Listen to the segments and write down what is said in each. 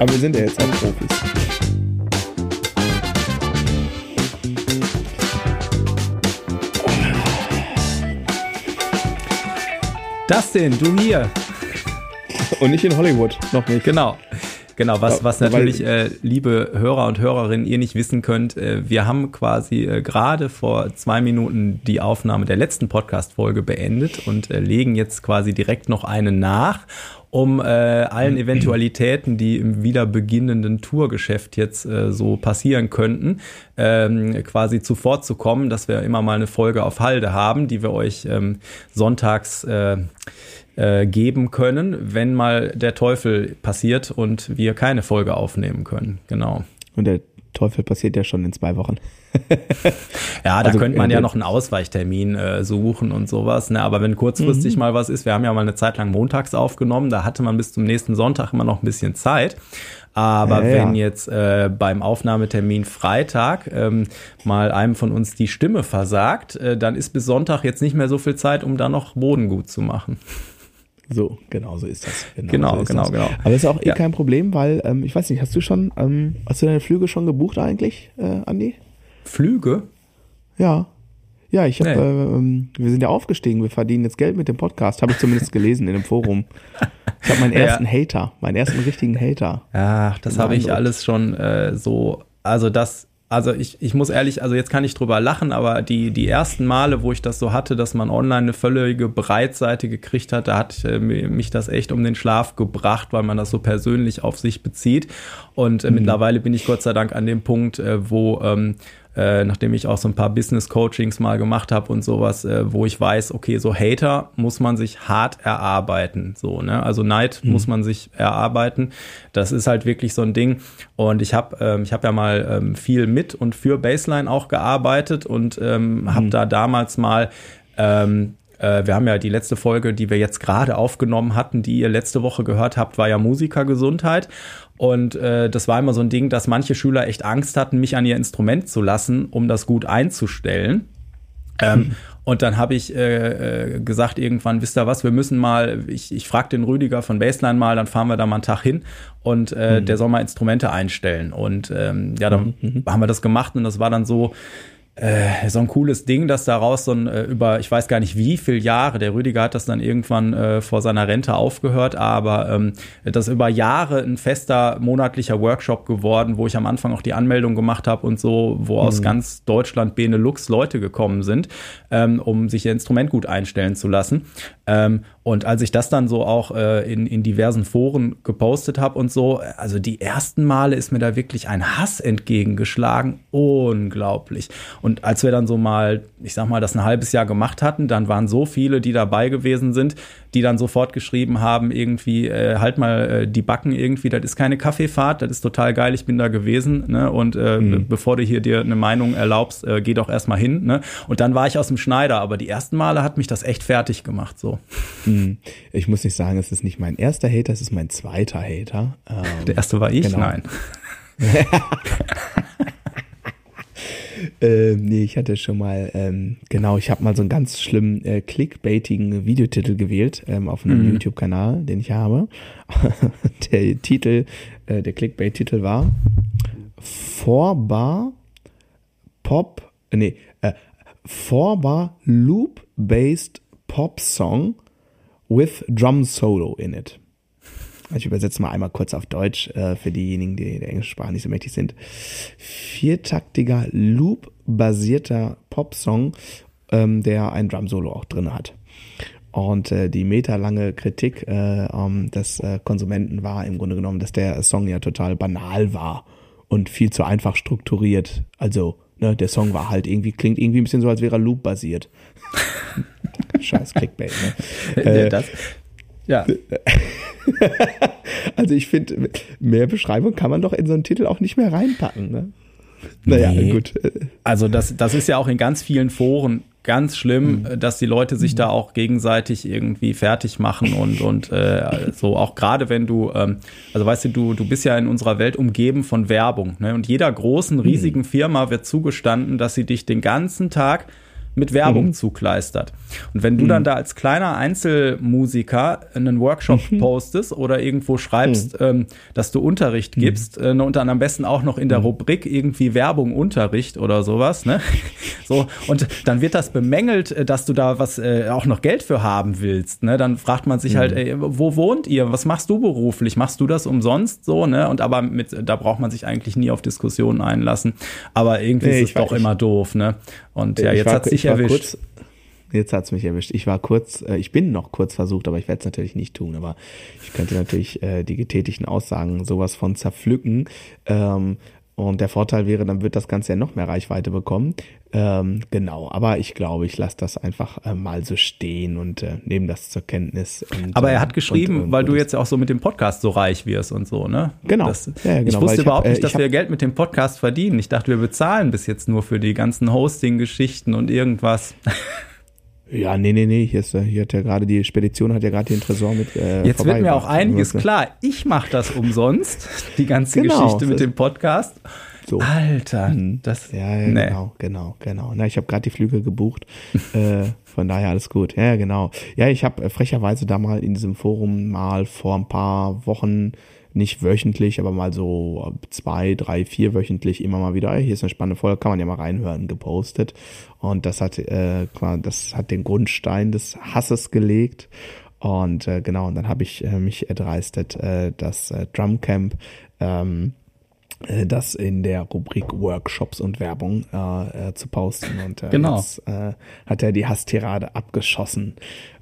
Aber wir sind ja jetzt auch Profis. Dustin, du hier. Und nicht in Hollywood, noch nicht. Genau. Genau, was, was natürlich, äh, liebe Hörer und Hörerinnen, ihr nicht wissen könnt, äh, wir haben quasi äh, gerade vor zwei Minuten die Aufnahme der letzten Podcast-Folge beendet und äh, legen jetzt quasi direkt noch eine nach um äh, allen. Eventualitäten, die im wieder beginnenden Tourgeschäft jetzt äh, so passieren könnten, ähm, quasi zuvorzukommen, dass wir immer mal eine Folge auf Halde haben, die wir euch ähm, sonntags äh, äh, geben können, wenn mal der Teufel passiert und wir keine Folge aufnehmen können. Genau. Und der Teufel passiert ja schon in zwei Wochen. ja, da also, könnte man ja noch einen Ausweichtermin äh, suchen und sowas. Ne? Aber wenn kurzfristig mhm. mal was ist, wir haben ja mal eine Zeit lang montags aufgenommen, da hatte man bis zum nächsten Sonntag immer noch ein bisschen Zeit. Aber ja, wenn ja. jetzt äh, beim Aufnahmetermin Freitag ähm, mal einem von uns die Stimme versagt, äh, dann ist bis Sonntag jetzt nicht mehr so viel Zeit, um da noch Boden gut zu machen. So, genau so ist das. Genau, genau, so genau, das. genau. Aber ist auch eh ja. kein Problem, weil ähm, ich weiß nicht, hast du schon, ähm, hast du deine Flüge schon gebucht eigentlich, äh, Andi? Flüge? Ja. Ja, ich habe, nee. ähm, wir sind ja aufgestiegen, wir verdienen jetzt Geld mit dem Podcast, habe ich zumindest gelesen in dem Forum. Ich habe meinen ersten ja. Hater, meinen ersten richtigen Hater. Ach, das habe ich alles schon äh, so, also das also ich, ich muss ehrlich, also jetzt kann ich drüber lachen, aber die, die ersten Male, wo ich das so hatte, dass man online eine völlige Breitseite gekriegt hat, da hat äh, mich das echt um den Schlaf gebracht, weil man das so persönlich auf sich bezieht. Und äh, mhm. mittlerweile bin ich Gott sei Dank an dem Punkt, äh, wo ähm, äh, nachdem ich auch so ein paar Business-Coachings mal gemacht habe und sowas, äh, wo ich weiß, okay, so Hater muss man sich hart erarbeiten. So, ne? Also Neid mhm. muss man sich erarbeiten. Das ist halt wirklich so ein Ding. Und ich habe ähm, ich hab ja mal ähm, viel mit und für Baseline auch gearbeitet und ähm, mhm. habe da damals mal ähm, äh, wir haben ja die letzte Folge, die wir jetzt gerade aufgenommen hatten, die ihr letzte Woche gehört habt, war ja Musikergesundheit. Und äh, das war immer so ein Ding, dass manche Schüler echt Angst hatten, mich an ihr Instrument zu lassen, um das gut einzustellen. Ähm, hm. Und dann habe ich äh, äh, gesagt irgendwann, wisst ihr was, wir müssen mal, ich, ich frage den Rüdiger von Baseline mal, dann fahren wir da mal einen Tag hin und äh, mhm. der soll mal Instrumente einstellen. Und ähm, ja, dann mhm. mhm. haben wir das gemacht und das war dann so, äh, so ein cooles Ding, dass daraus so ein äh, über, ich weiß gar nicht wie viele Jahre, der Rüdiger hat das dann irgendwann äh, vor seiner Rente aufgehört, aber ähm, das über Jahre ein fester monatlicher Workshop geworden, wo ich am Anfang auch die Anmeldung gemacht habe und so, wo mhm. aus ganz Deutschland Benelux Leute gekommen sind, ähm, um sich ihr Instrument gut einstellen zu lassen. Ähm, und als ich das dann so auch äh, in, in diversen Foren gepostet habe und so, also die ersten Male ist mir da wirklich ein Hass entgegengeschlagen. Unglaublich. Und als wir dann so mal, ich sag mal, das ein halbes Jahr gemacht hatten, dann waren so viele, die dabei gewesen sind, die dann sofort geschrieben haben, irgendwie, äh, halt mal äh, die Backen irgendwie, das ist keine Kaffeefahrt, das ist total geil, ich bin da gewesen. Ne? Und äh, mhm. bevor du hier dir eine Meinung erlaubst, äh, geh doch erstmal hin. Ne? Und dann war ich aus dem Schneider, aber die ersten Male hat mich das echt fertig gemacht. so. Mhm. Hm. Ich muss nicht sagen, es ist nicht mein erster Hater, es ist mein zweiter Hater. Ähm, Der erste war ich? Genau. Nein. äh, nee, ich hatte schon mal, ähm, genau, ich habe mal so einen ganz schlimmen äh, clickbaitigen Videotitel gewählt ähm, auf einem mhm. YouTube-Kanal, den ich habe. der Titel, äh, der Clickbait-Titel war Vorbar Pop, nee, äh, Vorbar Loop-Based Pop Song with Drum Solo in it. Ich übersetze mal einmal kurz auf Deutsch äh, für diejenigen, die der englischen Sprache nicht so mächtig sind. Viertaktiger Loop-basierter Popsong, ähm, der ein Drum Solo auch drin hat. Und äh, die meterlange Kritik äh, ähm, des äh, Konsumenten war im Grunde genommen, dass der Song ja total banal war und viel zu einfach strukturiert. Also ne, der Song war halt irgendwie, klingt irgendwie ein bisschen so, als wäre er Loop-basiert. Scheiß Clickbait, ne? Äh, das, ja. also ich finde, mehr Beschreibung kann man doch in so einen Titel auch nicht mehr reinpacken, ne? Naja, nee. gut. Also das, das ist ja auch in ganz vielen Foren ganz schlimm, mhm. dass die Leute sich da auch gegenseitig irgendwie fertig machen und, und äh, so auch gerade wenn du, ähm, also weißt du, du, du bist ja in unserer Welt umgeben von Werbung ne? und jeder großen, riesigen mhm. Firma wird zugestanden, dass sie dich den ganzen Tag mit Werbung mhm. zukleistert. Und wenn du mhm. dann da als kleiner Einzelmusiker einen Workshop mhm. postest oder irgendwo schreibst, mhm. ähm, dass du Unterricht mhm. gibst äh, ne, und dann am besten auch noch in der mhm. Rubrik irgendwie Werbung Unterricht oder sowas, ne? So, und dann wird das bemängelt, äh, dass du da was äh, auch noch Geld für haben willst, ne? Dann fragt man sich halt, ey, wo wohnt ihr? Was machst du beruflich? Machst du das umsonst so, ne? Und aber mit, da braucht man sich eigentlich nie auf Diskussionen einlassen. Aber irgendwie nee, ist es doch immer doof, ne? Und ja, jetzt hat sich erwischt. Kurz, jetzt hat's mich erwischt. Ich war kurz, äh, ich bin noch kurz versucht, aber ich werde es natürlich nicht tun. Aber ich könnte natürlich äh, die getätigten Aussagen sowas von zerpflücken. Ähm, und der Vorteil wäre, dann wird das Ganze ja noch mehr Reichweite bekommen. Ähm, genau, aber ich glaube, ich lasse das einfach äh, mal so stehen und äh, nehme das zur Kenntnis. Und, aber er hat geschrieben, und, und, weil du jetzt ja auch so mit dem Podcast so reich wirst und so, ne? Genau. Das, ja, genau ich wusste ich überhaupt hab, nicht, äh, dass wir Geld mit dem Podcast verdienen. Ich dachte, wir bezahlen bis jetzt nur für die ganzen Hosting-Geschichten und irgendwas. Ja, nee, nee, nee. Hier, ist, hier hat ja gerade die Spedition hat ja gerade den Tresor mit. Äh, Jetzt wird mir auch einiges klar. Ich mache das umsonst, die ganze genau, Geschichte mit dem Podcast. So. Alter, mhm. das. Ja, ja nee. genau, genau, genau. Na, ich habe gerade die Flüge gebucht. äh, von daher alles gut. Ja, genau. Ja, ich habe äh, frecherweise da mal in diesem Forum mal vor ein paar Wochen nicht wöchentlich, aber mal so zwei, drei, vier wöchentlich immer mal wieder, hier ist eine spannende Folge, kann man ja mal reinhören, gepostet. Und das hat, äh, das hat den Grundstein des Hasses gelegt. Und äh, genau, und dann habe ich äh, mich erdreistet, äh, das äh, Drumcamp ähm, äh, das in der Rubrik Workshops und Werbung äh, äh, zu posten. Und äh, genau. jetzt äh, hat er die Hasstirade abgeschossen.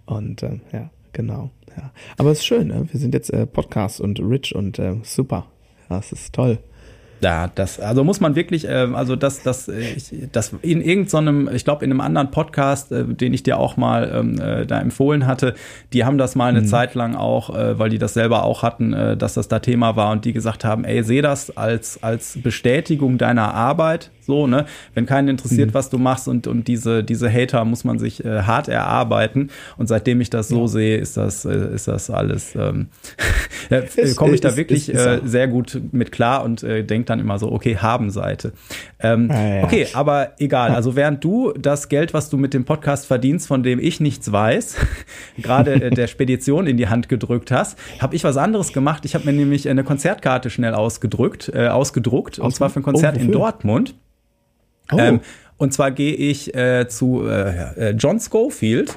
Und äh, ja, genau. Ja. Aber es ist schön, ne? wir sind jetzt äh, Podcast und rich und äh, super. Ja, es ist toll. Ja, das, also muss man wirklich, äh, also das, das, äh, ich, das in irgendeinem, ich glaube in einem anderen Podcast, äh, den ich dir auch mal ähm, äh, da empfohlen hatte, die haben das mal eine mhm. Zeit lang auch, äh, weil die das selber auch hatten, äh, dass das da Thema war und die gesagt haben, ey, seh das als, als Bestätigung deiner Arbeit, so, ne? Wenn keinen interessiert, mhm. was du machst und, und diese, diese Hater muss man sich äh, hart erarbeiten. Und seitdem ich das so ja. sehe, ist das, äh, ist das alles, ähm, äh, komme ich da wirklich äh, sehr gut mit klar und äh, denke dann immer so, okay, Haben-Seite. Ähm, ah, ja. Okay, aber egal. Also während du das Geld, was du mit dem Podcast verdienst, von dem ich nichts weiß, gerade äh, der Spedition in die Hand gedrückt hast, habe ich was anderes gemacht. Ich habe mir nämlich eine Konzertkarte schnell ausgedrückt, äh, ausgedruckt, Aus und zwar für ein Konzert oh, in Dortmund. Oh. Ähm, und zwar gehe ich äh, zu äh, äh, John Schofield.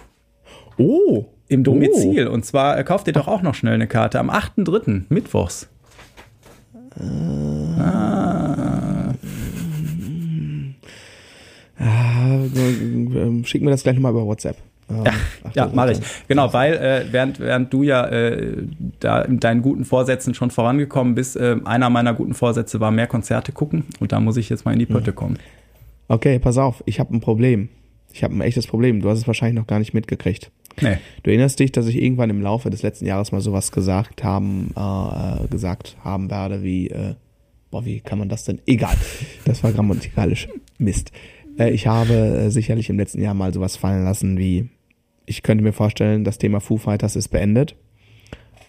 Oh. Im Domizil. Oh. Und zwar äh, kauft ihr doch auch noch schnell eine Karte am 8.3. Mittwochs. Äh. Ah. Ah, schick mir das gleich nochmal über WhatsApp. Ähm, ja, ja mache ich. Genau, weil äh, während, während du ja äh, da in deinen guten Vorsätzen schon vorangekommen bist, äh, einer meiner guten Vorsätze war mehr Konzerte gucken und da muss ich jetzt mal in die Pötte kommen. Okay, pass auf, ich habe ein Problem. Ich habe ein echtes Problem. Du hast es wahrscheinlich noch gar nicht mitgekriegt. Nee. Du erinnerst dich, dass ich irgendwann im Laufe des letzten Jahres mal sowas gesagt haben, äh, gesagt haben werde, wie, äh, boah, wie kann man das denn? Egal. Das war grammatikalisch Mist. Äh, ich habe äh, sicherlich im letzten Jahr mal sowas fallen lassen wie, ich könnte mir vorstellen, das Thema Foo Fighters ist beendet.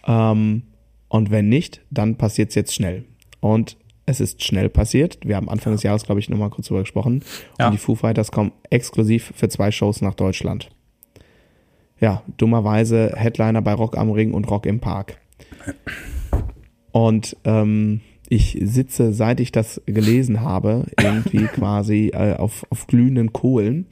Ähm, und wenn nicht, dann passiert es jetzt schnell. Und es ist schnell passiert. Wir haben Anfang des Jahres, glaube ich, nochmal kurz drüber gesprochen. Ja. Und die Foo Fighters kommen exklusiv für zwei Shows nach Deutschland. Ja, dummerweise Headliner bei Rock am Ring und Rock im Park. Und ähm, ich sitze, seit ich das gelesen habe, irgendwie quasi äh, auf, auf glühenden Kohlen,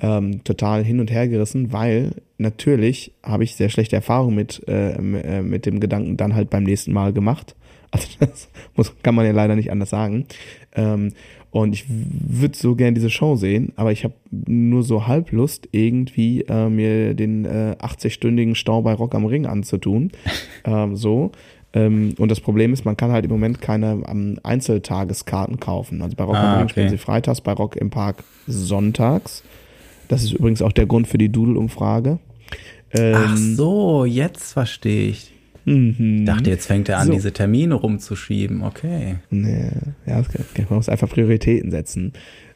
ähm, total hin und her gerissen, weil natürlich habe ich sehr schlechte Erfahrungen mit, äh, äh, mit dem Gedanken dann halt beim nächsten Mal gemacht. Also das muss, kann man ja leider nicht anders sagen. Ähm, und ich würde so gern diese Show sehen, aber ich habe nur so halb Lust, irgendwie äh, mir den äh, 80-stündigen Stau bei Rock am Ring anzutun. ähm, so. Ähm, und das Problem ist, man kann halt im Moment keine ähm, Einzeltageskarten kaufen. Also bei Rock ah, am Ring okay. spielen sie freitags, bei Rock im Park sonntags. Das ist übrigens auch der Grund für die Doodle-Umfrage. Ach ähm, so, jetzt verstehe ich. Mhm. Ich dachte, jetzt fängt er an, so. diese Termine rumzuschieben. Okay. Nee, ja, man muss einfach Prioritäten setzen.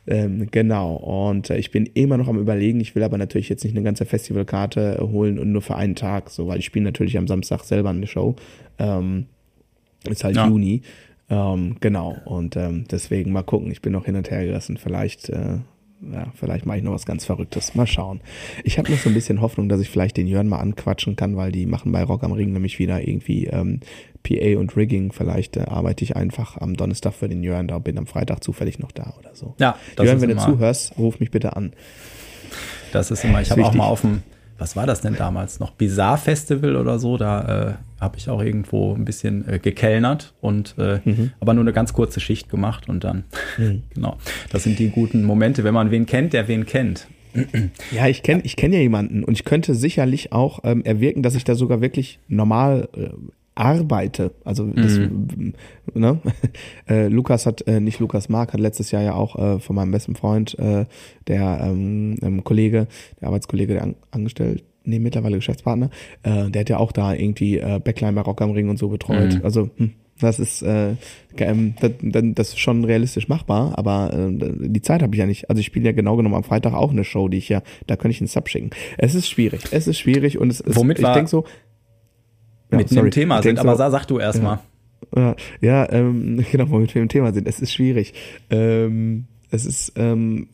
Ähm, genau. Und äh, ich bin immer noch am überlegen. Ich will aber natürlich jetzt nicht eine ganze Festivalkarte holen und nur für einen Tag, so, weil ich spiele natürlich am Samstag selber eine Show. Ähm, ist halt ja. Juni. Ähm, genau. Und ähm, deswegen mal gucken. Ich bin noch hin und her gerissen. Vielleicht äh, ja, vielleicht mache ich noch was ganz Verrücktes. Mal schauen. Ich habe noch so ein bisschen Hoffnung, dass ich vielleicht den Jörn mal anquatschen kann, weil die machen bei Rock am Ring nämlich wieder irgendwie ähm, PA und Rigging. Vielleicht äh, arbeite ich einfach am Donnerstag für den Jörn da, bin am Freitag zufällig noch da oder so. Ja, das Jörn, wenn du zuhörst, ruf mich bitte an. Das ist immer, ich habe auch mal auf dem, was war das denn damals noch? Bizarre Festival oder so, da äh, habe ich auch irgendwo ein bisschen äh, gekellnert und äh, mhm. aber nur eine ganz kurze Schicht gemacht und dann, mhm. genau. Das sind die guten Momente, wenn man wen kennt, der wen kennt. Ja, ich kenne ich kenn ja jemanden und ich könnte sicherlich auch ähm, erwirken, dass ich da sogar wirklich normal äh, arbeite. Also das, mhm. ne? äh, Lukas hat, äh, nicht Lukas Mark, hat letztes Jahr ja auch äh, von meinem besten Freund, äh, der ähm, ähm, Kollege, der Arbeitskollege, der an, angestellt, nee, mittlerweile Geschäftspartner, äh, der hat ja auch da irgendwie äh, Backline bei Rock am Ring und so betreut. Mhm. Also hm, das ist äh, ähm, das, das ist schon realistisch machbar, aber äh, die Zeit habe ich ja nicht. Also ich spiele ja genau genommen am Freitag auch eine Show, die ich ja, da könnte ich einen Sub schicken. Es ist schwierig, es ist schwierig und es ist, Womit ich denke so, ja, mit sorry, dem Thema sind, aber so, sag du erst mal. Ja, ja ähm, genau, womit wir im Thema sind. Es ist schwierig. Ähm, es ist, ähm,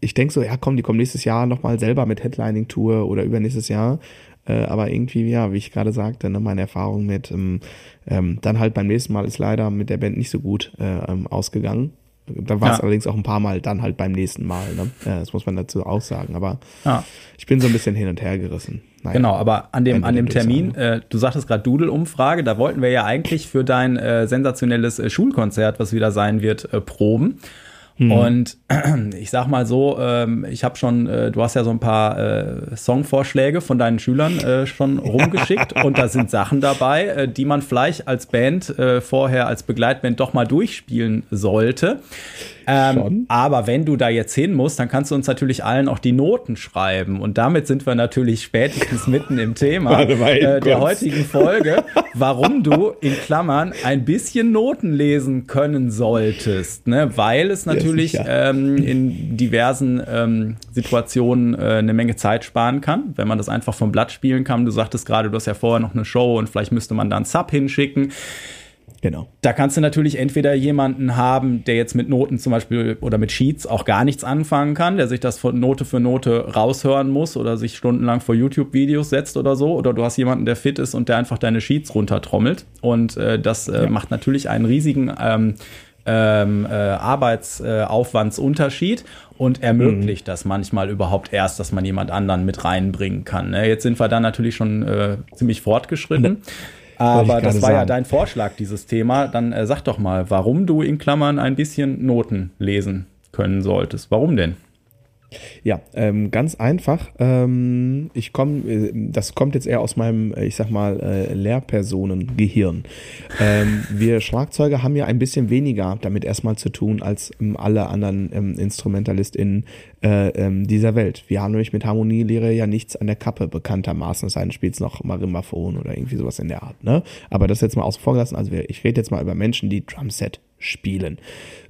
ich denke so, ja komm, die kommen nächstes Jahr nochmal selber mit Headlining-Tour oder übernächstes Jahr. Äh, aber irgendwie, ja, wie ich gerade sagte, ne, meine Erfahrung mit ähm, ähm, dann halt beim nächsten Mal ist leider mit der Band nicht so gut äh, ähm, ausgegangen. Da war es ja. allerdings auch ein paar Mal dann halt beim nächsten Mal. Ne? Das muss man dazu auch sagen. Aber ja. ich bin so ein bisschen hin und her gerissen. Naja, genau, aber an dem, an dem Termin, äh, du sagtest gerade Doodle-Umfrage, da wollten wir ja eigentlich für dein äh, sensationelles äh, Schulkonzert, was wieder sein wird, äh, proben. Mhm. Und ich sag mal so, ähm, ich habe schon, äh, du hast ja so ein paar äh, Songvorschläge von deinen Schülern äh, schon rumgeschickt und da sind Sachen dabei, die man vielleicht als Band vorher als Begleitband doch mal durchspielen sollte. Ähm, aber wenn du da jetzt hin musst, dann kannst du uns natürlich allen auch die Noten schreiben. Und damit sind wir natürlich spätestens mitten im Thema äh, der heutigen Folge, warum du in Klammern ein bisschen Noten lesen können solltest. Ne? Weil es natürlich ja, ähm, in diversen ähm, Situationen äh, eine Menge Zeit sparen kann, wenn man das einfach vom Blatt spielen kann. Du sagtest gerade, du hast ja vorher noch eine Show und vielleicht müsste man da einen Sub hinschicken. Genau. Da kannst du natürlich entweder jemanden haben, der jetzt mit Noten zum Beispiel oder mit Sheets auch gar nichts anfangen kann, der sich das von Note für Note raushören muss oder sich stundenlang vor YouTube-Videos setzt oder so. Oder du hast jemanden, der fit ist und der einfach deine Sheets runtertrommelt. Und äh, das äh, ja. macht natürlich einen riesigen ähm, ähm, äh, Arbeitsaufwandsunterschied und ermöglicht mhm. das manchmal überhaupt erst, dass man jemand anderen mit reinbringen kann. Ne? Jetzt sind wir da natürlich schon äh, ziemlich fortgeschritten. Mhm. Aber das war sagen. ja dein Vorschlag, dieses Thema. Dann äh, sag doch mal, warum du in Klammern ein bisschen Noten lesen können solltest. Warum denn? Ja, ähm, ganz einfach. Ähm, ich komme, äh, das kommt jetzt eher aus meinem, äh, ich sag mal, äh, Lehrpersonengehirn. Ähm, wir Schlagzeuger haben ja ein bisschen weniger damit erstmal zu tun als ähm, alle anderen ähm, InstrumentalistInnen ähm, dieser Welt. Wir haben nämlich mit Harmonielehre ja nichts an der Kappe, bekanntermaßen. Es sei denn, spielt noch Marimbaphon oder irgendwie sowas in der Art. Ne? Aber das jetzt mal außen vor gelassen. Also ich rede jetzt mal über Menschen, die Drumset spielen.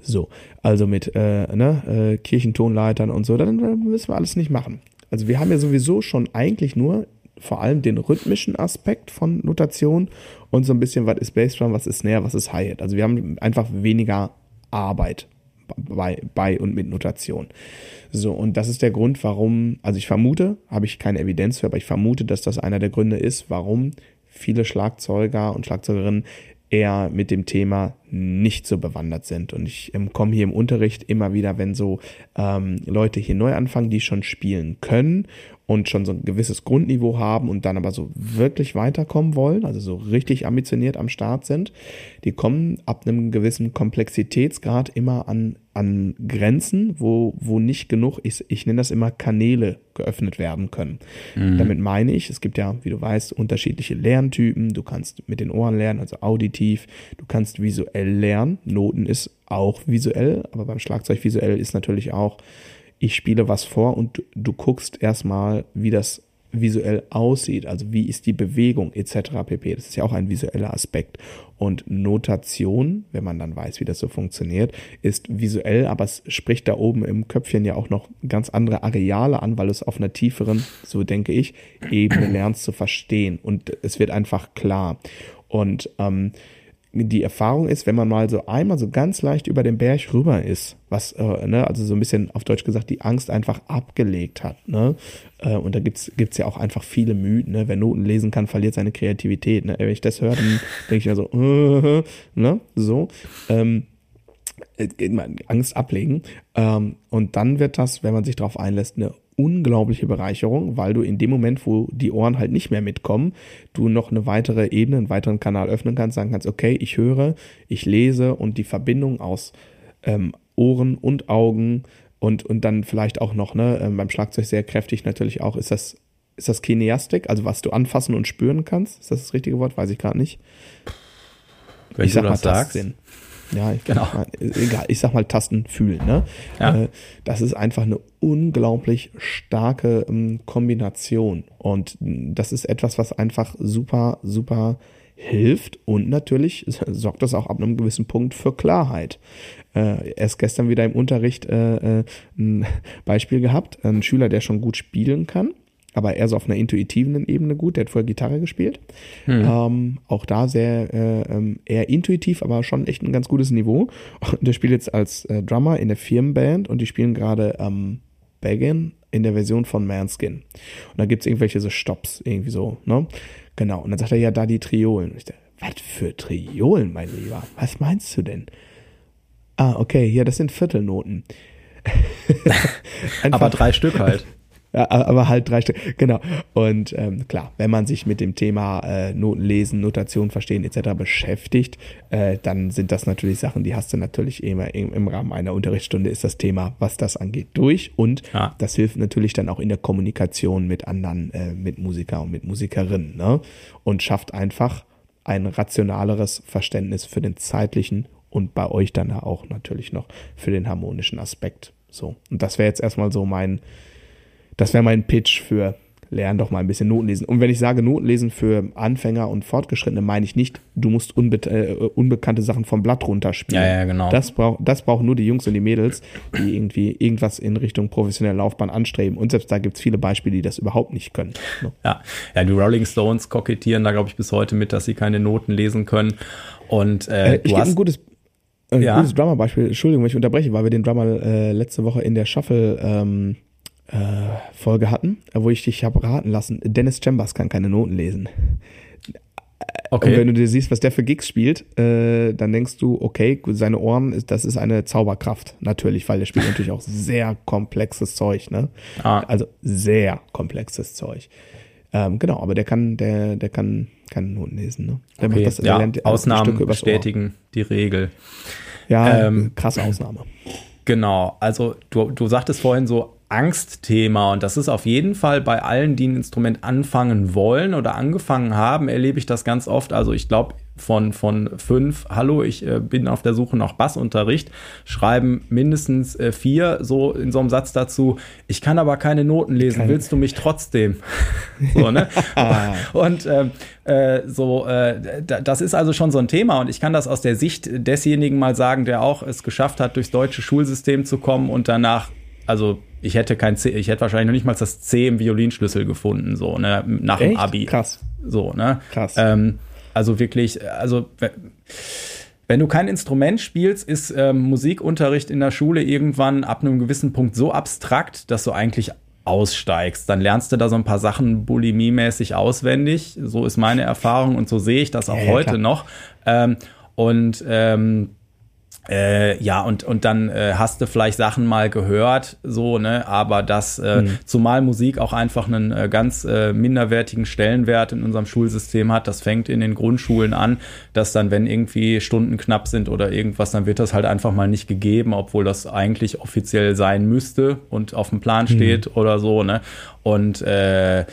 So, also mit äh, ne, äh, Kirchentonleitern und so, dann, dann müssen wir alles nicht machen. Also wir haben ja sowieso schon eigentlich nur vor allem den rhythmischen Aspekt von Notation und so ein bisschen, was ist Bassdrum, was ist Snare, was ist Hi-Hat. Also wir haben einfach weniger Arbeit bei, bei und mit Notation. So, und das ist der Grund, warum, also ich vermute, habe ich keine Evidenz für, aber ich vermute, dass das einer der Gründe ist, warum viele Schlagzeuger und Schlagzeugerinnen eher mit dem Thema nicht so bewandert sind. Und ich ähm, komme hier im Unterricht immer wieder, wenn so ähm, Leute hier neu anfangen, die schon spielen können und schon so ein gewisses Grundniveau haben und dann aber so wirklich weiterkommen wollen, also so richtig ambitioniert am Start sind, die kommen ab einem gewissen Komplexitätsgrad immer an, an Grenzen, wo, wo nicht genug, ich, ich nenne das immer Kanäle geöffnet werden können. Mhm. Damit meine ich, es gibt ja, wie du weißt, unterschiedliche Lerntypen. Du kannst mit den Ohren lernen, also auditiv. Du kannst visuell lernen. Noten ist auch visuell, aber beim Schlagzeug visuell ist natürlich auch ich spiele was vor und du guckst erstmal, wie das visuell aussieht, also wie ist die Bewegung etc. pp. Das ist ja auch ein visueller Aspekt. Und Notation, wenn man dann weiß, wie das so funktioniert, ist visuell, aber es spricht da oben im Köpfchen ja auch noch ganz andere Areale an, weil es auf einer tieferen, so denke ich, Ebene lernst zu verstehen und es wird einfach klar. Und ähm, die Erfahrung ist, wenn man mal so einmal so ganz leicht über den Berg rüber ist, was, äh, ne, also so ein bisschen auf Deutsch gesagt, die Angst einfach abgelegt hat, ne? Äh, und da gibt's gibt's ja auch einfach viele Mythen, ne? Wer Noten lesen kann, verliert seine Kreativität. Ne? Wenn ich das höre, dann denke ich mir so, äh, ne? So. Ähm, äh, Angst ablegen. Ähm, und dann wird das, wenn man sich darauf einlässt, eine unglaubliche Bereicherung, weil du in dem Moment, wo die Ohren halt nicht mehr mitkommen, du noch eine weitere Ebene, einen weiteren Kanal öffnen kannst, sagen kannst, okay, ich höre, ich lese und die Verbindung aus ähm, Ohren und Augen und, und dann vielleicht auch noch, ne, ähm, beim Schlagzeug sehr kräftig natürlich auch, ist das, ist das Kineastik, also was du anfassen und spüren kannst? Ist das das richtige Wort? Weiß ich gerade nicht. Wenn ich sag mal Tastsinn. Ja, ich genau. Mal, egal, ich sag mal Tasten fühlen. Ne? Ja. Äh, das ist einfach eine unglaublich starke ähm, Kombination. Und das ist etwas, was einfach super, super hilft und natürlich sorgt das auch ab einem gewissen Punkt für Klarheit. Äh, erst gestern wieder im Unterricht äh, äh, ein Beispiel gehabt, ein Schüler, der schon gut spielen kann, aber eher so auf einer intuitiven Ebene gut. Der hat vorher Gitarre gespielt. Hm. Ähm, auch da sehr äh, ähm, eher intuitiv, aber schon echt ein ganz gutes Niveau. Und der spielt jetzt als äh, Drummer in der Firmenband und die spielen gerade ähm, Baggin in der Version von Manskin. Und da gibt's irgendwelche so Stops, irgendwie so, ne? Genau. Und dann sagt er ja da die Triolen. Und ich dachte, was für Triolen, mein Lieber? Was meinst du denn? Ah, okay, ja, das sind Viertelnoten. aber drei Stück halt. Ja, aber halt drei Stück, genau. Und ähm, klar, wenn man sich mit dem Thema äh, Noten lesen, Notation verstehen etc. beschäftigt, äh, dann sind das natürlich Sachen, die hast du natürlich immer im, im Rahmen einer Unterrichtsstunde ist das Thema, was das angeht, durch. Und ja. das hilft natürlich dann auch in der Kommunikation mit anderen, äh, mit Musiker und mit Musikerinnen. Ne? Und schafft einfach ein rationaleres Verständnis für den zeitlichen und bei euch dann auch natürlich noch für den harmonischen Aspekt. So. Und das wäre jetzt erstmal so mein das wäre mein Pitch für lern doch mal ein bisschen Noten lesen. Und wenn ich sage Noten lesen für Anfänger und Fortgeschrittene, meine ich nicht, du musst unbe äh, unbekannte Sachen vom Blatt runterspielen. Ja, ja, genau. Das, brauch, das brauchen nur die Jungs und die Mädels, die irgendwie irgendwas in Richtung professionelle Laufbahn anstreben. Und selbst da gibt es viele Beispiele, die das überhaupt nicht können. Ne? Ja. ja, die Rolling Stones kokettieren da, glaube ich, bis heute mit, dass sie keine Noten lesen können. Und äh, äh, ich gebe ein gutes ein ja. gutes Drummer-Beispiel. Entschuldigung, wenn ich unterbreche, weil wir den Drummer äh, letzte Woche in der Shuffle ähm, äh, Folge hatten, wo ich dich habe raten lassen, Dennis Chambers kann keine Noten lesen. Okay. Und wenn du dir siehst, was der für Gigs spielt, äh, dann denkst du, okay, seine Ohren, das ist eine Zauberkraft, natürlich, weil der spielt natürlich auch sehr komplexes Zeug, ne? Ah. Also sehr komplexes Zeug. Ähm, genau, aber der kann, der, der kann keine Noten lesen, ne? Der okay. macht das, ja, lernt, Ausnahmen bestätigen die Regel. Ja, ähm, krasse Ausnahme. Genau, also du, du sagtest vorhin so, Angstthema und das ist auf jeden Fall bei allen, die ein Instrument anfangen wollen oder angefangen haben, erlebe ich das ganz oft. Also ich glaube von, von fünf, hallo, ich äh, bin auf der Suche nach Bassunterricht, schreiben mindestens äh, vier so in so einem Satz dazu, ich kann aber keine Noten lesen, keine. willst du mich trotzdem? so, ne? und ähm, äh, so, äh, das ist also schon so ein Thema und ich kann das aus der Sicht desjenigen mal sagen, der auch es geschafft hat, durchs deutsche Schulsystem zu kommen und danach also ich hätte kein C, ich hätte wahrscheinlich noch nicht mal das C im Violinschlüssel gefunden, so, ne, nach Echt? dem Abi. Krass. So, ne? Krass. Ähm, also wirklich, also wenn du kein Instrument spielst, ist ähm, Musikunterricht in der Schule irgendwann ab einem gewissen Punkt so abstrakt, dass du eigentlich aussteigst. Dann lernst du da so ein paar Sachen bulimiemäßig auswendig. So ist meine Erfahrung und so sehe ich das auch ja, heute klar. noch. Ähm, und ähm, äh, ja, und, und dann äh, hast du vielleicht Sachen mal gehört, so, ne, aber das, äh, mhm. zumal Musik auch einfach einen äh, ganz äh, minderwertigen Stellenwert in unserem Schulsystem hat, das fängt in den Grundschulen an, dass dann, wenn irgendwie Stunden knapp sind oder irgendwas, dann wird das halt einfach mal nicht gegeben, obwohl das eigentlich offiziell sein müsste und auf dem Plan mhm. steht mhm. oder so, ne, und äh,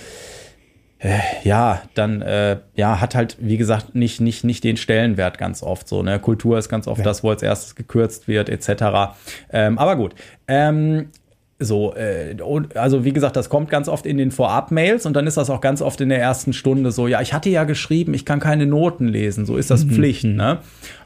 äh, ja, dann äh, ja, hat halt, wie gesagt, nicht, nicht, nicht den Stellenwert ganz oft so. Ne? Kultur ist ganz oft ja. das, wo als erstes gekürzt wird, etc. Ähm, aber gut. Ähm, so, äh, also wie gesagt, das kommt ganz oft in den Vorab-Mails und dann ist das auch ganz oft in der ersten Stunde so, ja, ich hatte ja geschrieben, ich kann keine Noten lesen, so ist das mhm. Pflicht, ne?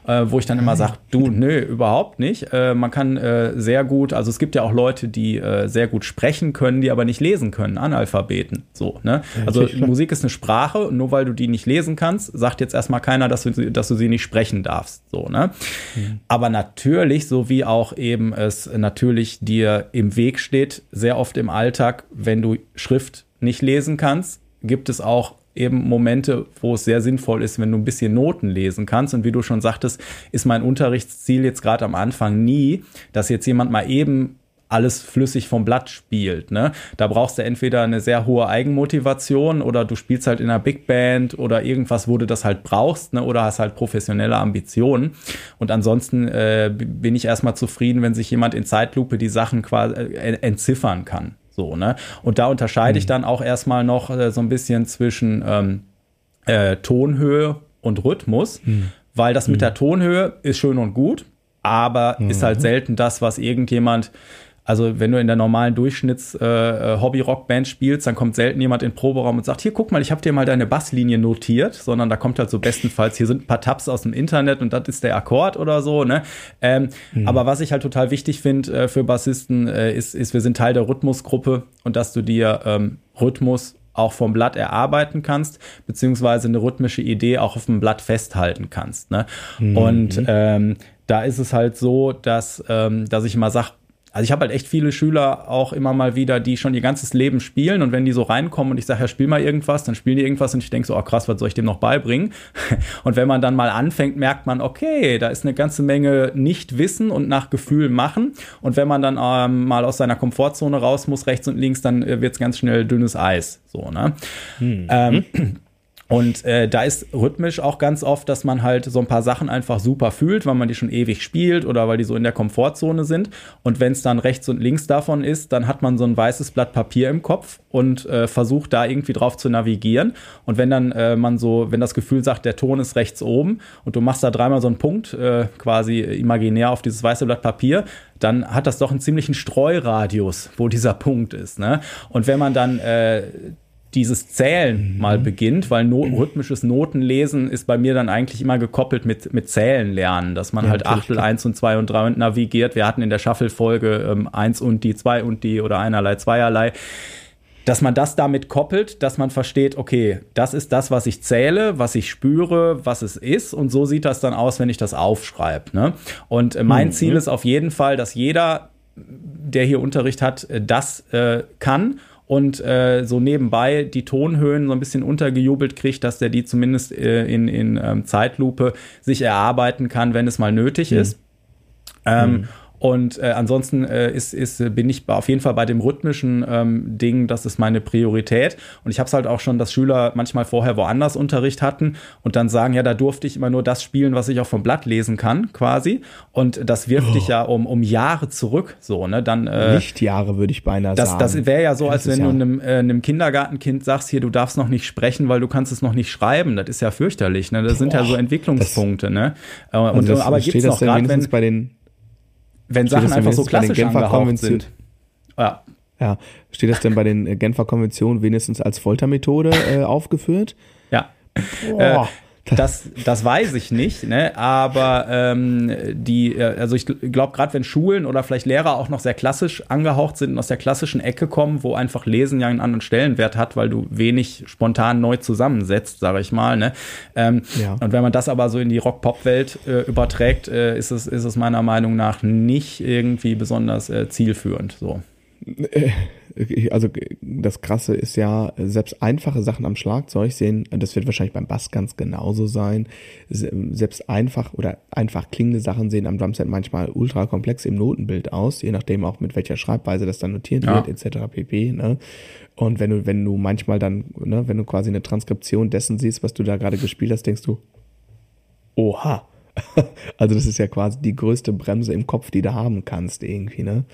Äh, wo ich dann immer sage, du, nö, überhaupt nicht. Äh, man kann äh, sehr gut, also es gibt ja auch Leute, die äh, sehr gut sprechen können, die aber nicht lesen können, Analphabeten. So, ne? Also Musik ist eine Sprache nur weil du die nicht lesen kannst, sagt jetzt erstmal keiner, dass du, dass du sie nicht sprechen darfst. So, ne? Mhm. Aber natürlich, so wie auch eben es natürlich dir im Weg steht, sehr oft im Alltag, wenn du Schrift nicht lesen kannst, gibt es auch eben Momente, wo es sehr sinnvoll ist, wenn du ein bisschen Noten lesen kannst. Und wie du schon sagtest, ist mein Unterrichtsziel jetzt gerade am Anfang nie, dass jetzt jemand mal eben alles flüssig vom Blatt spielt. Ne? Da brauchst du entweder eine sehr hohe Eigenmotivation oder du spielst halt in einer Big Band oder irgendwas, wo du das halt brauchst ne? oder hast halt professionelle Ambitionen. Und ansonsten äh, bin ich erstmal zufrieden, wenn sich jemand in Zeitlupe die Sachen quasi äh, entziffern kann. So, ne? Und da unterscheide mhm. ich dann auch erstmal noch äh, so ein bisschen zwischen ähm, äh, Tonhöhe und Rhythmus, mhm. weil das mit mhm. der Tonhöhe ist schön und gut, aber ist halt mhm. selten das, was irgendjemand also wenn du in der normalen Durchschnitts-Hobby-Rock-Band äh, spielst, dann kommt selten jemand in den Proberaum und sagt, hier, guck mal, ich habe dir mal deine Basslinie notiert, sondern da kommt halt so bestenfalls, hier sind ein paar Tabs aus dem Internet und das ist der Akkord oder so. Ne? Ähm, mhm. Aber was ich halt total wichtig finde äh, für Bassisten, äh, ist, ist, wir sind Teil der Rhythmusgruppe und dass du dir ähm, Rhythmus auch vom Blatt erarbeiten kannst, beziehungsweise eine rhythmische Idee auch auf dem Blatt festhalten kannst. Ne? Mhm. Und ähm, da ist es halt so, dass, ähm, dass ich immer sage, also ich habe halt echt viele Schüler auch immer mal wieder, die schon ihr ganzes Leben spielen und wenn die so reinkommen und ich sage, ja, spiel mal irgendwas, dann spielen die irgendwas und ich denke so, oh krass, was soll ich dem noch beibringen? Und wenn man dann mal anfängt, merkt man, okay, da ist eine ganze Menge Nicht-Wissen und nach Gefühl machen und wenn man dann ähm, mal aus seiner Komfortzone raus muss, rechts und links, dann äh, wird es ganz schnell dünnes Eis, so, ne? Hm. Ähm, und äh, da ist rhythmisch auch ganz oft, dass man halt so ein paar Sachen einfach super fühlt, weil man die schon ewig spielt oder weil die so in der Komfortzone sind. Und wenn es dann rechts und links davon ist, dann hat man so ein weißes Blatt Papier im Kopf und äh, versucht da irgendwie drauf zu navigieren. Und wenn dann äh, man so, wenn das Gefühl sagt, der Ton ist rechts oben und du machst da dreimal so einen Punkt äh, quasi imaginär auf dieses weiße Blatt Papier, dann hat das doch einen ziemlichen Streuradius, wo dieser Punkt ist. Ne? Und wenn man dann äh, dieses Zählen mhm. mal beginnt, weil no rhythmisches Notenlesen ist bei mir dann eigentlich immer gekoppelt mit, mit Zählen lernen, dass man ja, halt Achtel klar. 1 und 2 und 3 und navigiert. Wir hatten in der Shuffle-Folge ähm, 1 und die, 2 und die oder einerlei, zweierlei. Dass man das damit koppelt, dass man versteht, okay, das ist das, was ich zähle, was ich spüre, was es ist. Und so sieht das dann aus, wenn ich das aufschreibe. Ne? Und äh, mein mhm. Ziel ist auf jeden Fall, dass jeder, der hier Unterricht hat, äh, das äh, kann und äh, so nebenbei die Tonhöhen so ein bisschen untergejubelt kriegt, dass der die zumindest äh, in, in ähm, Zeitlupe sich erarbeiten kann, wenn es mal nötig mhm. ist. Ähm, mhm. Und äh, ansonsten äh, ist, ist, bin ich auf jeden Fall bei dem rhythmischen ähm, Ding, das ist meine Priorität. Und ich habe es halt auch schon, dass Schüler manchmal vorher woanders Unterricht hatten und dann sagen, ja, da durfte ich immer nur das spielen, was ich auch vom Blatt lesen kann, quasi. Und das wirft oh. dich ja um, um Jahre zurück, so, ne? Dann, äh, Lichtjahre, würde ich beinahe das, sagen. Das wäre ja so, als wenn ja. du einem, äh, einem Kindergartenkind sagst, hier, du darfst noch nicht sprechen, weil du kannst es noch nicht schreiben. Das ist ja fürchterlich, ne? Das Boah, sind ja so Entwicklungspunkte, das, ne? Äh, und, und das, aber gibt's noch gerade, wenn bei den wenn Sachen einfach so klassisch angehaucht sind. Ja. ja. Steht das denn bei den äh, Genfer Konventionen wenigstens als Foltermethode äh, aufgeführt? Ja. Boah. Das, das weiß ich nicht, ne? aber ähm, die, äh, also ich glaube, gerade wenn Schulen oder vielleicht Lehrer auch noch sehr klassisch angehaucht sind und aus der klassischen Ecke kommen, wo einfach Lesen ja einen anderen Stellenwert hat, weil du wenig spontan neu zusammensetzt, sage ich mal. Ne? Ähm, ja. Und wenn man das aber so in die Rock-Pop-Welt äh, überträgt, äh, ist, es, ist es meiner Meinung nach nicht irgendwie besonders äh, zielführend. So. Äh, also das Krasse ist ja, selbst einfache Sachen am Schlagzeug sehen, das wird wahrscheinlich beim Bass ganz genauso sein, selbst einfach oder einfach klingende Sachen sehen am Drumset manchmal ultra komplex im Notenbild aus, je nachdem auch mit welcher Schreibweise das dann notiert ja. wird, etc. pp. Ne? Und wenn du, wenn du manchmal dann, ne, wenn du quasi eine Transkription dessen siehst, was du da gerade gespielt hast, denkst du, oha, also das ist ja quasi die größte Bremse im Kopf, die du haben kannst irgendwie, ne?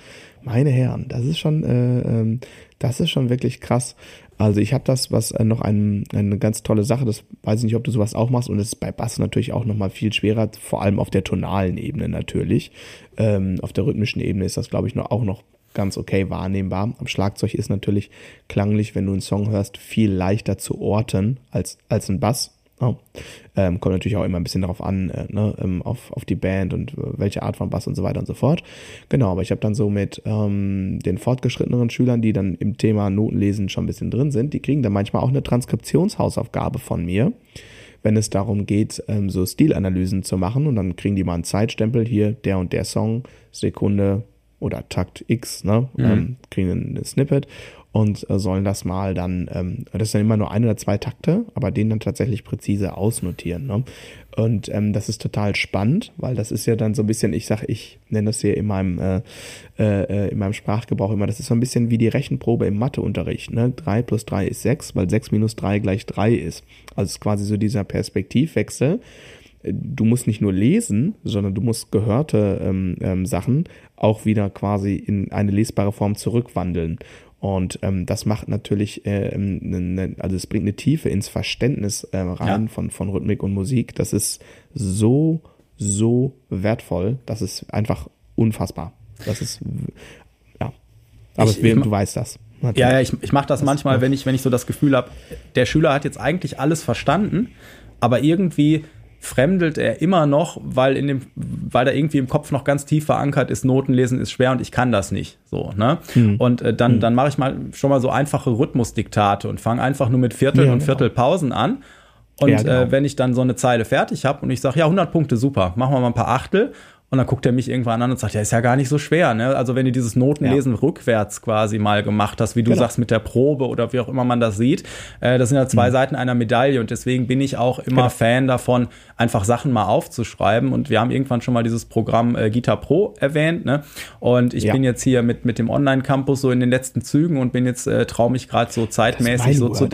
Meine Herren, das ist schon, äh, ähm, das ist schon wirklich krass. Also ich habe das, was äh, noch ein, eine ganz tolle Sache, das weiß ich nicht, ob du sowas auch machst und es ist bei Bass natürlich auch nochmal viel schwerer, vor allem auf der tonalen Ebene natürlich. Ähm, auf der rhythmischen Ebene ist das, glaube ich, noch, auch noch ganz okay wahrnehmbar. Am Schlagzeug ist natürlich klanglich, wenn du einen Song hörst, viel leichter zu orten als, als ein Bass Oh. Ähm, kommt natürlich auch immer ein bisschen darauf an, äh, ne, ähm, auf, auf die Band und äh, welche Art von Bass und so weiter und so fort. Genau, aber ich habe dann so mit ähm, den fortgeschritteneren Schülern, die dann im Thema Notenlesen schon ein bisschen drin sind, die kriegen dann manchmal auch eine Transkriptionshausaufgabe von mir, wenn es darum geht, ähm, so Stilanalysen zu machen und dann kriegen die mal einen Zeitstempel hier, der und der Song, Sekunde oder Takt X, ne, mhm. ähm, kriegen ein Snippet und äh, sollen das mal dann, ähm, das sind immer nur ein oder zwei Takte, aber den dann tatsächlich präzise ausnotieren. Ne? Und ähm, das ist total spannend, weil das ist ja dann so ein bisschen, ich sag, ich nenne das hier in meinem, äh, äh, in meinem Sprachgebrauch immer, das ist so ein bisschen wie die Rechenprobe im Matheunterricht. Ne? 3 plus 3 ist 6, weil 6 minus 3 gleich 3 ist. Also es ist quasi so dieser Perspektivwechsel du musst nicht nur lesen, sondern du musst gehörte ähm, ähm, Sachen auch wieder quasi in eine lesbare Form zurückwandeln. Und ähm, das macht natürlich, äh, ne, also es bringt eine Tiefe ins Verständnis äh, rein ja. von, von Rhythmik und Musik. Das ist so, so wertvoll. Das ist einfach unfassbar. Das ist, ja. Aber ich, es, ich, du weißt das. Natürlich. Ja, ja, ich, ich mache das, das manchmal, wenn ich, wenn ich so das Gefühl habe, der Schüler hat jetzt eigentlich alles verstanden, aber irgendwie fremdelt er immer noch, weil in dem, weil da irgendwie im Kopf noch ganz tief verankert ist, Notenlesen ist schwer und ich kann das nicht. So, ne? Hm. Und äh, dann, hm. dann mache ich mal schon mal so einfache Rhythmusdiktate und fange einfach nur mit Viertel ja, und genau. Viertelpausen an. Und ja, genau. äh, wenn ich dann so eine Zeile fertig habe und ich sage, ja, 100 Punkte, super, machen wir mal ein paar Achtel und dann guckt er mich irgendwann an und sagt, ja, ist ja gar nicht so schwer. Ne? Also wenn du dieses Notenlesen ja. rückwärts quasi mal gemacht hast, wie du genau. sagst, mit der Probe oder wie auch immer man das sieht, äh, das sind ja zwei mhm. Seiten einer Medaille und deswegen bin ich auch immer genau. Fan davon, einfach Sachen mal aufzuschreiben. Und wir haben irgendwann schon mal dieses Programm äh, Gita Pro erwähnt. Ne? Und ich ja. bin jetzt hier mit, mit dem Online-Campus so in den letzten Zügen und bin jetzt, äh, traue mich gerade so zeitmäßig so zu,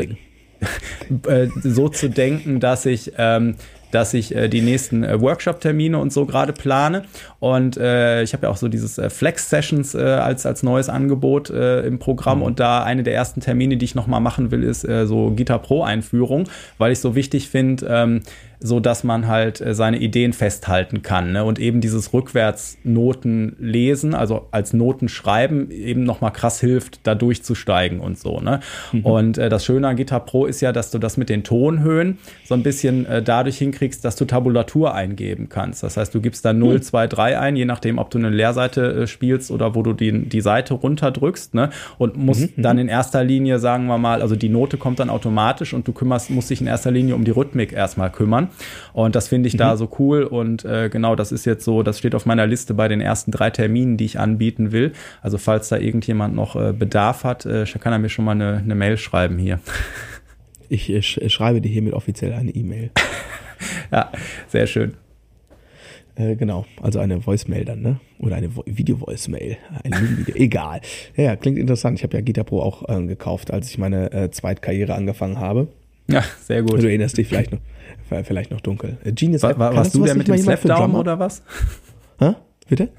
äh, so zu denken, dass ich ähm, dass ich äh, die nächsten äh, Workshop-Termine und so gerade plane. Und äh, ich habe ja auch so dieses äh, Flex-Sessions äh, als, als neues Angebot äh, im Programm. Mhm. Und da eine der ersten Termine, die ich nochmal machen will, ist äh, so Guitar Pro-Einführung, weil ich so wichtig finde, ähm, so dass man halt äh, seine Ideen festhalten kann ne? und eben dieses Rückwärtsnoten lesen, also als Noten schreiben, eben nochmal krass hilft, da durchzusteigen und so. Ne? Mhm. Und äh, das Schöne an Guitar Pro ist ja, dass du das mit den Tonhöhen so ein bisschen äh, dadurch hinkriegst, dass du Tabulatur eingeben kannst. Das heißt, du gibst da 0, 2, 3 ein, je nachdem, ob du eine Leerseite äh, spielst oder wo du die, die Seite runterdrückst ne? und musst mhm. dann in erster Linie, sagen wir mal, also die Note kommt dann automatisch und du kümmerst, musst dich in erster Linie um die Rhythmik erstmal kümmern. Und das finde ich mhm. da so cool. Und äh, genau, das ist jetzt so, das steht auf meiner Liste bei den ersten drei Terminen, die ich anbieten will. Also falls da irgendjemand noch äh, Bedarf hat, äh, kann er mir schon mal eine, eine Mail schreiben hier. Ich, ich, ich schreibe dir hiermit offiziell eine E-Mail. ja, sehr schön. Äh, genau, also eine Voicemail dann, ne? Oder eine Video-Voicemail. Ein Video. Egal. Ja, klingt interessant. Ich habe ja Gita Pro auch äh, gekauft, als ich meine äh, Zweitkarriere angefangen habe. Ja, sehr gut. Du erinnerst dich vielleicht noch vielleicht noch dunkel. Äh, Genius war, war, warst du der mit dem Slapdown oder was? Hä? Bitte?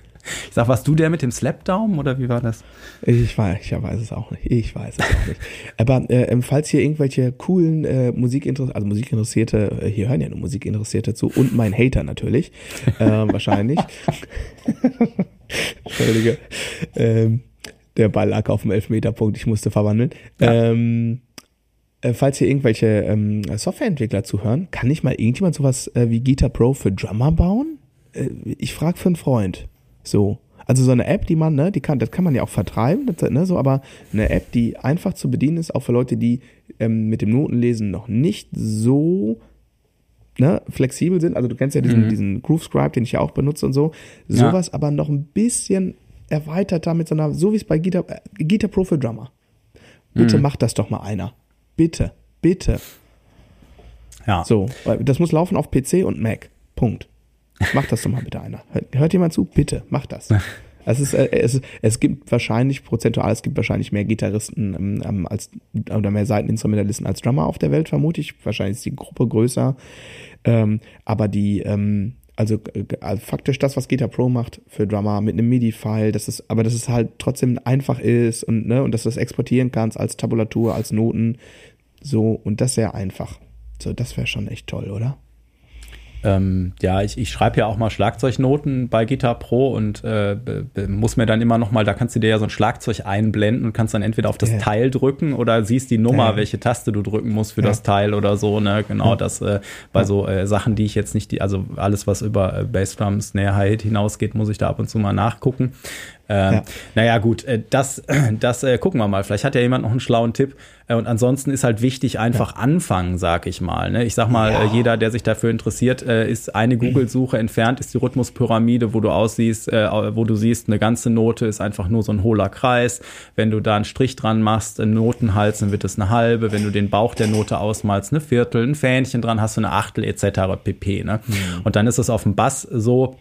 Ich sag, warst du der mit dem Slapdown oder wie war das? Ich weiß, ich weiß es auch nicht. Ich weiß es auch nicht. Aber äh, ähm, falls hier irgendwelche coolen äh, Musikinteressierte, also Musikinteressierte, äh, hier hören ja nur Musikinteressierte zu und mein Hater natürlich, äh, wahrscheinlich. Entschuldige. Ähm, der Ball lag auf dem Elfmeterpunkt, ich musste verwandeln. Ja. Ähm, äh, falls hier irgendwelche ähm, Softwareentwickler zuhören, kann ich mal irgendjemand sowas äh, wie Guitar Pro für Drummer bauen? Äh, ich frage für einen Freund. So. Also so eine App, die man, ne, die kann, das kann man ja auch vertreiben, das, ne, so, aber eine App, die einfach zu bedienen ist, auch für Leute, die ähm, mit dem Notenlesen noch nicht so ne, flexibel sind. Also du kennst ja diesen, mhm. diesen Groove Scribe, den ich ja auch benutze und so. Sowas ja. aber noch ein bisschen erweiterter mit so einer, so wie es bei Guitar, äh, Guitar Pro für Drummer. Bitte mhm. macht das doch mal einer. Bitte, bitte. Ja. So, das muss laufen auf PC und Mac. Punkt. Mach das doch mal bitte einer. Hört, hört jemand zu? Bitte, mach das. Es, ist, äh, es, es gibt wahrscheinlich, prozentual, es gibt wahrscheinlich mehr Gitarristen ähm, ähm, als, oder mehr Seiteninstrumentalisten als Drummer auf der Welt, vermute ich. Wahrscheinlich ist die Gruppe größer. Ähm, aber die, ähm, also, also faktisch das, was Guitar Pro macht für Drummer mit einem MIDI-File, das ist, aber dass es halt trotzdem einfach ist und, ne, und dass du das exportieren kannst als Tabulatur, als Noten, so, und das sehr einfach. So, das wäre schon echt toll, oder? Ähm, ja, ich, ich schreibe ja auch mal Schlagzeugnoten bei Guitar Pro und äh, muss mir dann immer noch mal, da kannst du dir ja so ein Schlagzeug einblenden und kannst dann entweder auf das yeah. Teil drücken oder siehst die Nummer, yeah. welche Taste du drücken musst für ja. das Teil oder so. Ne? Genau, ja. das äh, bei ja. so äh, Sachen, die ich jetzt nicht, die, also alles, was über äh, Bassdrum, Snare, Hi-Hat hinausgeht, muss ich da ab und zu mal nachgucken. Ähm, ja. Naja, gut, äh, das, das äh, gucken wir mal. Vielleicht hat ja jemand noch einen schlauen Tipp. Äh, und ansonsten ist halt wichtig, einfach ja. anfangen, sag ich mal. Ne? Ich sag mal, ja. jeder, der sich dafür interessiert, ist eine Google-Suche entfernt, ist die Rhythmuspyramide, wo du aussiehst, wo du siehst, eine ganze Note ist einfach nur so ein hohler Kreis. Wenn du da einen Strich dran machst, einen Notenhals, dann wird es eine halbe. Wenn du den Bauch der Note ausmalst, eine Viertel, ein Fähnchen dran, hast du eine Achtel etc. pp. Ne? Mhm. Und dann ist es auf dem Bass so,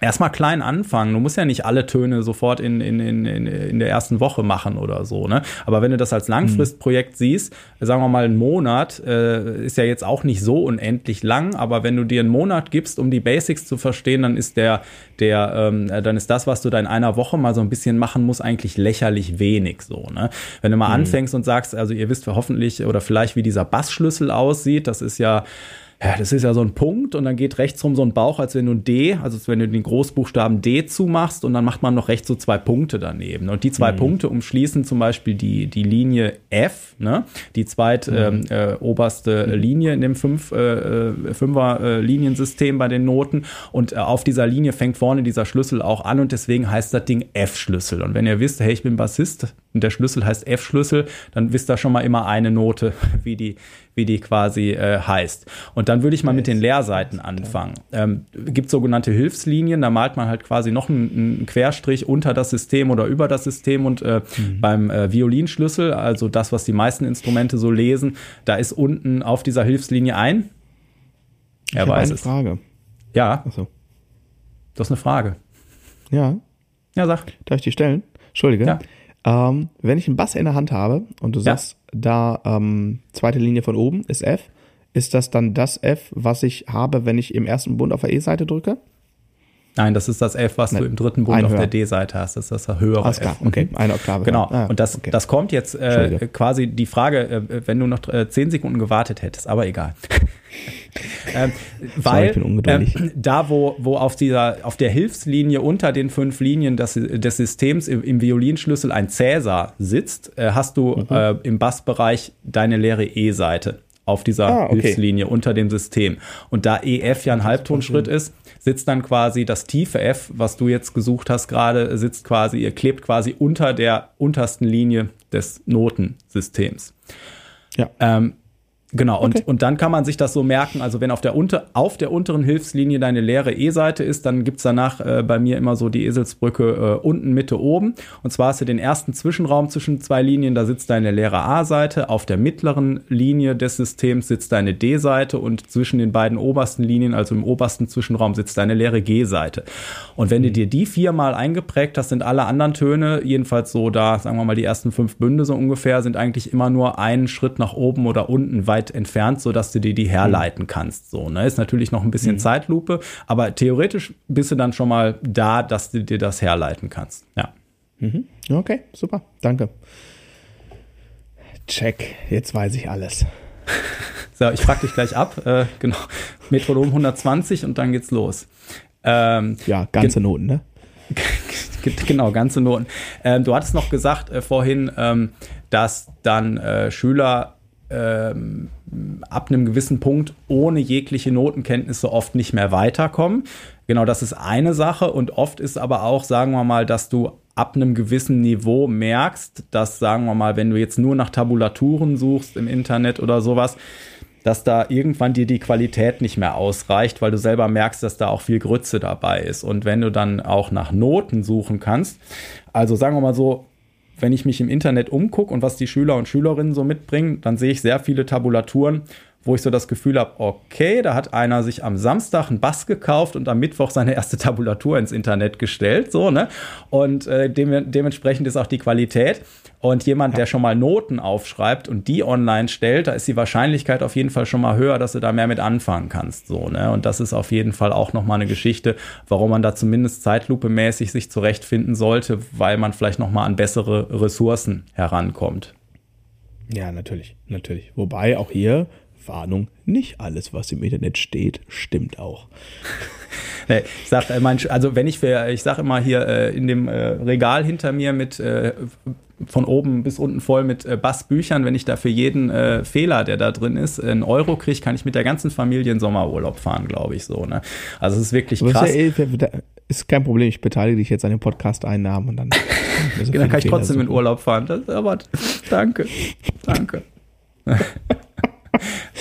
erstmal klein anfangen. Du musst ja nicht alle Töne sofort in, in, in, in der ersten Woche machen oder so. Ne? Aber wenn du das als Langfristprojekt mhm. siehst, sagen wir mal, ein Monat äh, ist ja jetzt auch nicht so unendlich lang, aber wenn du dir einen Monat gibst, um die Basics zu verstehen, dann ist der, der, ähm, dann ist das, was du da in einer Woche mal so ein bisschen machen musst, eigentlich lächerlich wenig so. Ne? Wenn du mal mhm. anfängst und sagst, also ihr wisst hoffentlich oder vielleicht, wie dieser Bassschlüssel aussieht, das ist ja ja, das ist ja so ein Punkt und dann geht rechts rum so ein Bauch, als wenn du ein D, also wenn du den Großbuchstaben D zumachst und dann macht man noch rechts so zwei Punkte daneben. Und die zwei mhm. Punkte umschließen zum Beispiel die, die Linie F, ne? die zweit mhm. ähm, äh, oberste mhm. Linie in dem fünf, äh, äh, Fünfer äh, Liniensystem bei den Noten. Und äh, auf dieser Linie fängt vorne dieser Schlüssel auch an und deswegen heißt das Ding F-Schlüssel. Und wenn ihr wisst, hey, ich bin Bassist und der Schlüssel heißt F-Schlüssel, dann wisst ihr schon mal immer eine Note, wie die, wie die quasi äh, heißt. Und dann würde ich mal mit den Leerseiten anfangen. Ähm, gibt sogenannte Hilfslinien, da malt man halt quasi noch einen, einen Querstrich unter das System oder über das System und äh, mhm. beim äh, Violinschlüssel, also das, was die meisten Instrumente so lesen, da ist unten auf dieser Hilfslinie ein. Er ich weiß eine es. Frage. Ja. Ach so. Das ist eine Frage. Ja. Ja, sag. Darf ich die stellen? Entschuldige. Ja. Ähm, wenn ich einen Bass in der Hand habe und du sagst, da ähm, zweite Linie von oben ist F. Ist das dann das F, was ich habe, wenn ich im ersten Bund auf der E-Seite drücke? Nein, das ist das F, was Nein, du im dritten Bund auf der D-Seite hast. Das ist das höhere Alles klar, F. okay, eine Oktave. Genau, ah, und das, okay. das kommt jetzt äh, quasi die Frage, äh, wenn du noch äh, zehn Sekunden gewartet hättest, aber egal. ähm, weil ähm, da, wo, wo auf dieser, auf der Hilfslinie unter den fünf Linien des, des Systems im, im Violinschlüssel ein Cäsar sitzt, äh, hast du mhm. äh, im Bassbereich deine leere E-Seite auf dieser ah, okay. Hilfslinie unter dem System. Und da EF ja ein Halbtonschritt ist, sitzt dann quasi das tiefe F, was du jetzt gesucht hast gerade, sitzt quasi, ihr klebt quasi unter der untersten Linie des Notensystems. Ja. Ähm, Genau, und, okay. und dann kann man sich das so merken, also wenn auf der, unter, auf der unteren Hilfslinie deine leere E-Seite ist, dann gibt's danach äh, bei mir immer so die Eselsbrücke äh, unten, Mitte, oben. Und zwar hast du den ersten Zwischenraum zwischen zwei Linien, da sitzt deine leere A-Seite, auf der mittleren Linie des Systems sitzt deine D-Seite und zwischen den beiden obersten Linien, also im obersten Zwischenraum, sitzt deine leere G-Seite. Und wenn mhm. du dir die viermal eingeprägt hast, sind alle anderen Töne, jedenfalls so da, sagen wir mal, die ersten fünf Bünde so ungefähr, sind eigentlich immer nur einen Schritt nach oben oder unten weit weit entfernt, so dass du dir die herleiten kannst. So, ne? Ist natürlich noch ein bisschen mhm. Zeitlupe, aber theoretisch bist du dann schon mal da, dass du dir das herleiten kannst. Ja. Mhm. Okay, super. Danke. Check. Jetzt weiß ich alles. so, ich frage dich gleich ab. Äh, genau. Metronom 120 und dann geht's los. Ähm, ja, ganze Noten, ne? genau, ganze Noten. Ähm, du hattest noch gesagt äh, vorhin, ähm, dass dann äh, Schüler ähm, ab einem gewissen Punkt ohne jegliche Notenkenntnisse oft nicht mehr weiterkommen. Genau, das ist eine Sache und oft ist aber auch, sagen wir mal, dass du ab einem gewissen Niveau merkst, dass, sagen wir mal, wenn du jetzt nur nach Tabulaturen suchst im Internet oder sowas, dass da irgendwann dir die Qualität nicht mehr ausreicht, weil du selber merkst, dass da auch viel Grütze dabei ist. Und wenn du dann auch nach Noten suchen kannst, also sagen wir mal so, wenn ich mich im Internet umgucke und was die Schüler und Schülerinnen so mitbringen, dann sehe ich sehr viele Tabulaturen, wo ich so das Gefühl habe, okay, da hat einer sich am Samstag einen Bass gekauft und am Mittwoch seine erste Tabulatur ins Internet gestellt, so, ne? Und äh, dem, dementsprechend ist auch die Qualität. Und jemand, ja. der schon mal Noten aufschreibt und die online stellt, da ist die Wahrscheinlichkeit auf jeden Fall schon mal höher, dass du da mehr mit anfangen kannst, so, ne? Und das ist auf jeden Fall auch nochmal eine Geschichte, warum man da zumindest zeitlupemäßig sich zurechtfinden sollte, weil man vielleicht nochmal an bessere Ressourcen herankommt. Ja, natürlich, natürlich. Wobei auch hier Warnung, nicht alles, was im Internet steht, stimmt auch. Nee, ich sag, äh, also wenn ich für, ich sag immer hier äh, in dem äh, Regal hinter mir mit von oben bis unten voll mit äh, Bassbüchern. Wenn ich da für jeden äh, Fehler, der da drin ist, einen Euro kriege, kann ich mit der ganzen Familie in Sommerurlaub fahren, glaube ich so. Ne? Also es ist wirklich krass. Ist, ja, ist kein Problem, ich beteilige dich jetzt an den Podcast-Einnahmen und dann, so dann kann ich trotzdem suchen. in Urlaub fahren. Das, aber danke, danke.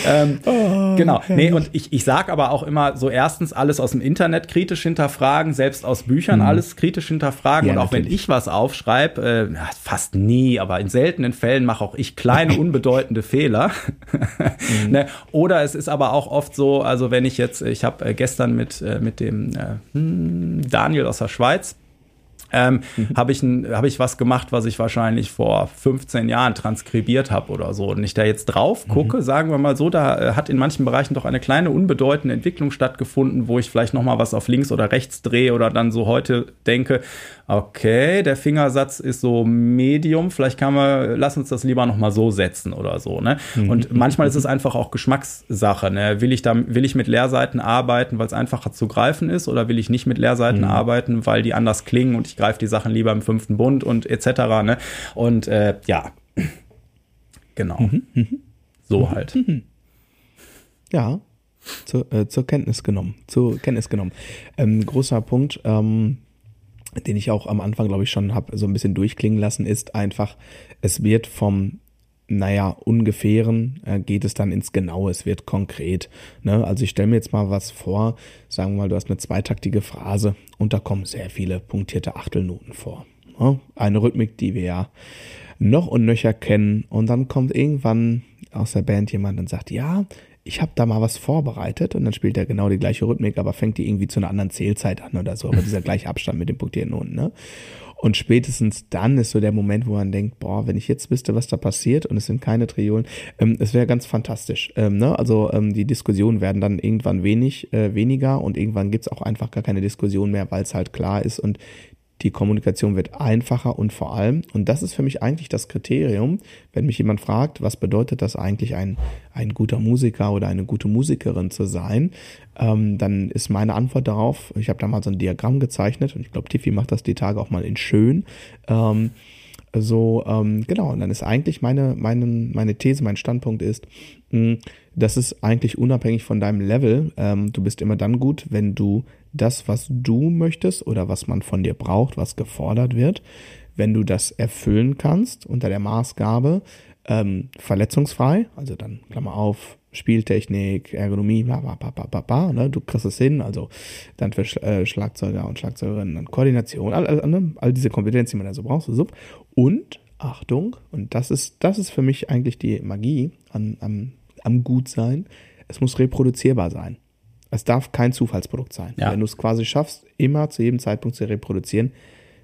Ähm, oh, genau. Nee, und ich, ich sage aber auch immer so erstens alles aus dem Internet kritisch hinterfragen, selbst aus Büchern mhm. alles kritisch hinterfragen. Ja, und auch natürlich. wenn ich was aufschreibe, äh, fast nie, aber in seltenen Fällen mache auch ich kleine, unbedeutende Fehler. mhm. ne? Oder es ist aber auch oft so, also wenn ich jetzt, ich habe äh, gestern mit, äh, mit dem äh, hm, Daniel aus der Schweiz, ähm, mhm. habe ich, hab ich was gemacht, was ich wahrscheinlich vor 15 Jahren transkribiert habe oder so. Und ich da jetzt drauf gucke, mhm. sagen wir mal so, da äh, hat in manchen Bereichen doch eine kleine unbedeutende Entwicklung stattgefunden, wo ich vielleicht noch mal was auf links oder rechts drehe oder dann so heute denke, okay, der Fingersatz ist so Medium, vielleicht kann man, lass uns das lieber noch mal so setzen oder so. Ne? Mhm. Und manchmal ist es einfach auch Geschmackssache. Ne? Will ich da, will ich mit Leerseiten arbeiten, weil es einfacher zu greifen ist, oder will ich nicht mit Leerseiten mhm. arbeiten, weil die anders klingen und ich greife die Sachen lieber im fünften Bund und etc. Ne? Und äh, ja, genau. Mhm. mhm. So mhm. halt. Ja, zu, äh, zur Kenntnis genommen. Zur Kenntnis genommen. Ähm, großer Punkt. Ähm, den ich auch am Anfang, glaube ich, schon habe so ein bisschen durchklingen lassen, ist einfach, es wird vom naja, ungefähren äh, geht es dann ins Genaue, es wird konkret. Ne? Also ich stelle mir jetzt mal was vor, sagen wir mal, du hast eine zweitaktige Phrase und da kommen sehr viele punktierte Achtelnoten vor. Ne? Eine Rhythmik, die wir ja noch und nöcher kennen und dann kommt irgendwann aus der Band jemand und sagt, ja, ich habe da mal was vorbereitet und dann spielt er genau die gleiche Rhythmik, aber fängt die irgendwie zu einer anderen Zählzeit an oder so, aber dieser gleiche Abstand mit den punktierten Noten, ne? Und spätestens dann ist so der Moment, wo man denkt, boah, wenn ich jetzt wüsste, was da passiert und es sind keine Triolen, ähm, es wäre ganz fantastisch. Ähm, ne? Also ähm, die Diskussionen werden dann irgendwann wenig, äh, weniger und irgendwann gibt's auch einfach gar keine Diskussion mehr, weil es halt klar ist und die Kommunikation wird einfacher und vor allem, und das ist für mich eigentlich das Kriterium, wenn mich jemand fragt, was bedeutet das eigentlich, ein, ein guter Musiker oder eine gute Musikerin zu sein, ähm, dann ist meine Antwort darauf, ich habe da mal so ein Diagramm gezeichnet und ich glaube, Tiffy macht das die Tage auch mal in schön. Ähm, so, ähm, genau, und dann ist eigentlich meine, meine, meine These, mein Standpunkt ist, mh, das ist eigentlich unabhängig von deinem Level. Ähm, du bist immer dann gut, wenn du das, was du möchtest oder was man von dir braucht, was gefordert wird, wenn du das erfüllen kannst unter der Maßgabe, ähm, verletzungsfrei, also dann Klammer auf, Spieltechnik, Ergonomie, bla, bla, bla, bla, bla, ne? du kriegst es hin, also dann für äh, Schlagzeuger und Schlagzeugerinnen dann Koordination, all, all, all diese Kompetenzen, die man da so braucht, so, und Achtung, und das ist, das ist für mich eigentlich die Magie an, am, am Gutsein, es muss reproduzierbar sein. Es darf kein Zufallsprodukt sein. Ja. Wenn du es quasi schaffst, immer zu jedem Zeitpunkt zu reproduzieren,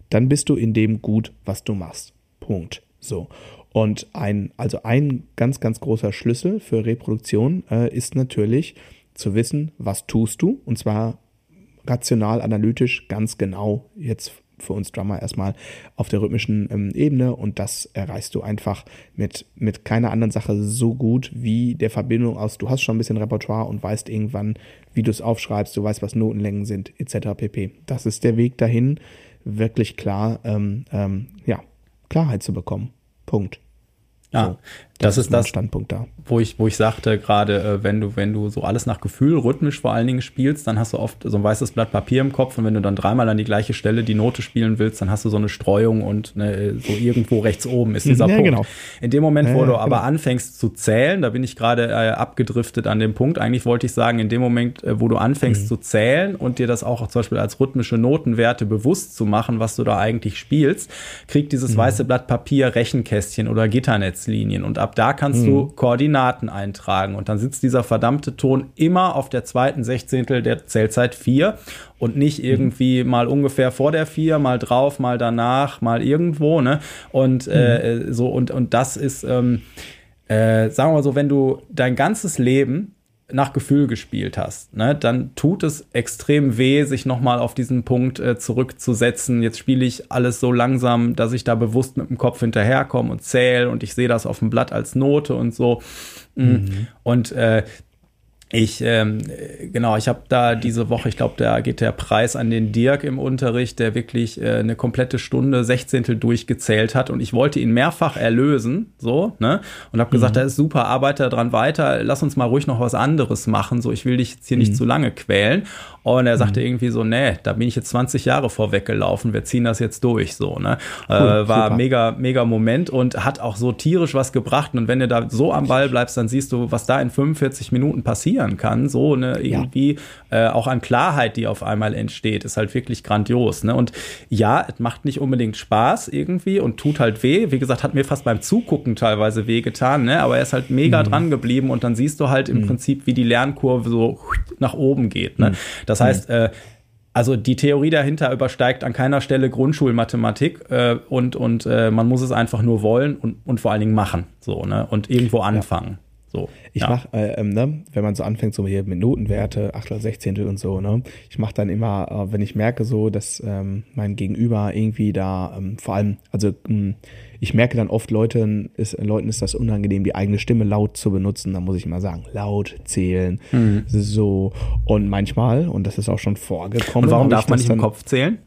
dann bist du in dem gut, was du machst. Punkt. So. Und ein, also ein ganz, ganz großer Schlüssel für Reproduktion äh, ist natürlich zu wissen, was tust du, und zwar rational, analytisch, ganz genau, jetzt für uns Drummer erstmal auf der rhythmischen ähm, Ebene und das erreichst du einfach mit, mit keiner anderen Sache so gut wie der Verbindung aus, du hast schon ein bisschen Repertoire und weißt irgendwann, wie du es aufschreibst, du weißt, was Notenlängen sind, etc. pp. Das ist der Weg dahin, wirklich klar, ähm, ähm, ja, Klarheit zu bekommen. Punkt. Ja, so, das, das, ist das Standpunkt da. Wo ich, wo ich sagte gerade, äh, wenn du, wenn du so alles nach Gefühl rhythmisch vor allen Dingen spielst, dann hast du oft so ein weißes Blatt Papier im Kopf und wenn du dann dreimal an die gleiche Stelle die Note spielen willst, dann hast du so eine Streuung und ne, so irgendwo rechts oben ist dieser ja, Punkt. Genau. In dem Moment, wo ja, du aber genau. anfängst zu zählen, da bin ich gerade äh, abgedriftet an dem Punkt. Eigentlich wollte ich sagen, in dem Moment, äh, wo du anfängst mhm. zu zählen und dir das auch zum Beispiel als rhythmische Notenwerte bewusst zu machen, was du da eigentlich spielst, kriegt dieses mhm. weiße Blatt Papier Rechenkästchen oder Gitternetzlinien und ab da kannst mhm. du Koordinaten eintragen und dann sitzt dieser verdammte Ton immer auf der zweiten Sechzehntel der Zählzeit 4 und nicht mhm. irgendwie mhm. mal ungefähr vor der 4, mal drauf, mal danach, mal irgendwo, ne? Und äh, mhm. so und und das ist ähm, äh, sagen wir mal so, wenn du dein ganzes Leben nach Gefühl gespielt hast, ne, dann tut es extrem weh, sich nochmal auf diesen Punkt äh, zurückzusetzen. Jetzt spiele ich alles so langsam, dass ich da bewusst mit dem Kopf hinterherkomme und zähle und ich sehe das auf dem Blatt als Note und so. Mm. Mhm. Und äh, ich, ähm, genau, ich habe da diese Woche, ich glaube, da geht der Preis an den Dirk im Unterricht, der wirklich äh, eine komplette Stunde, Sechzehntel durchgezählt hat und ich wollte ihn mehrfach erlösen, so, ne? Und habe gesagt, mhm. da ist super, arbeite dran weiter, lass uns mal ruhig noch was anderes machen, so, ich will dich jetzt hier mhm. nicht zu lange quälen. Und er sagte mhm. irgendwie so, nee, da bin ich jetzt 20 Jahre vorweggelaufen, wir ziehen das jetzt durch, so, ne? Cool, äh, war super. mega, mega Moment und hat auch so tierisch was gebracht. Und wenn du da so am Ball bleibst, dann siehst du, was da in 45 Minuten passieren kann, so, ne, irgendwie ja. äh, auch an Klarheit, die auf einmal entsteht, ist halt wirklich grandios, ne? Und ja, es macht nicht unbedingt Spaß irgendwie und tut halt weh. Wie gesagt, hat mir fast beim Zugucken teilweise weh getan, ne? Aber er ist halt mega mhm. dran geblieben und dann siehst du halt im mhm. Prinzip, wie die Lernkurve so nach oben geht, ne? Mhm. Das heißt, mhm. äh, also die Theorie dahinter übersteigt an keiner Stelle Grundschulmathematik äh, und, und äh, man muss es einfach nur wollen und, und vor allen Dingen machen. So, ne? Und irgendwo anfangen. Ja. So, ich ja. mache, äh, ähm, ne, wenn man so anfängt, so hier mit Notenwerte, Achtel, Sechzehntel und so, ne, ich mache dann immer, äh, wenn ich merke so, dass ähm, mein Gegenüber irgendwie da, ähm, vor allem, also mh, hm, ich merke dann oft Leuten ist, Leuten ist das unangenehm, die eigene Stimme laut zu benutzen. Dann muss ich immer sagen, laut zählen, mhm. so und manchmal und das ist auch schon vorgekommen. Und warum darf man nicht im Kopf zählen?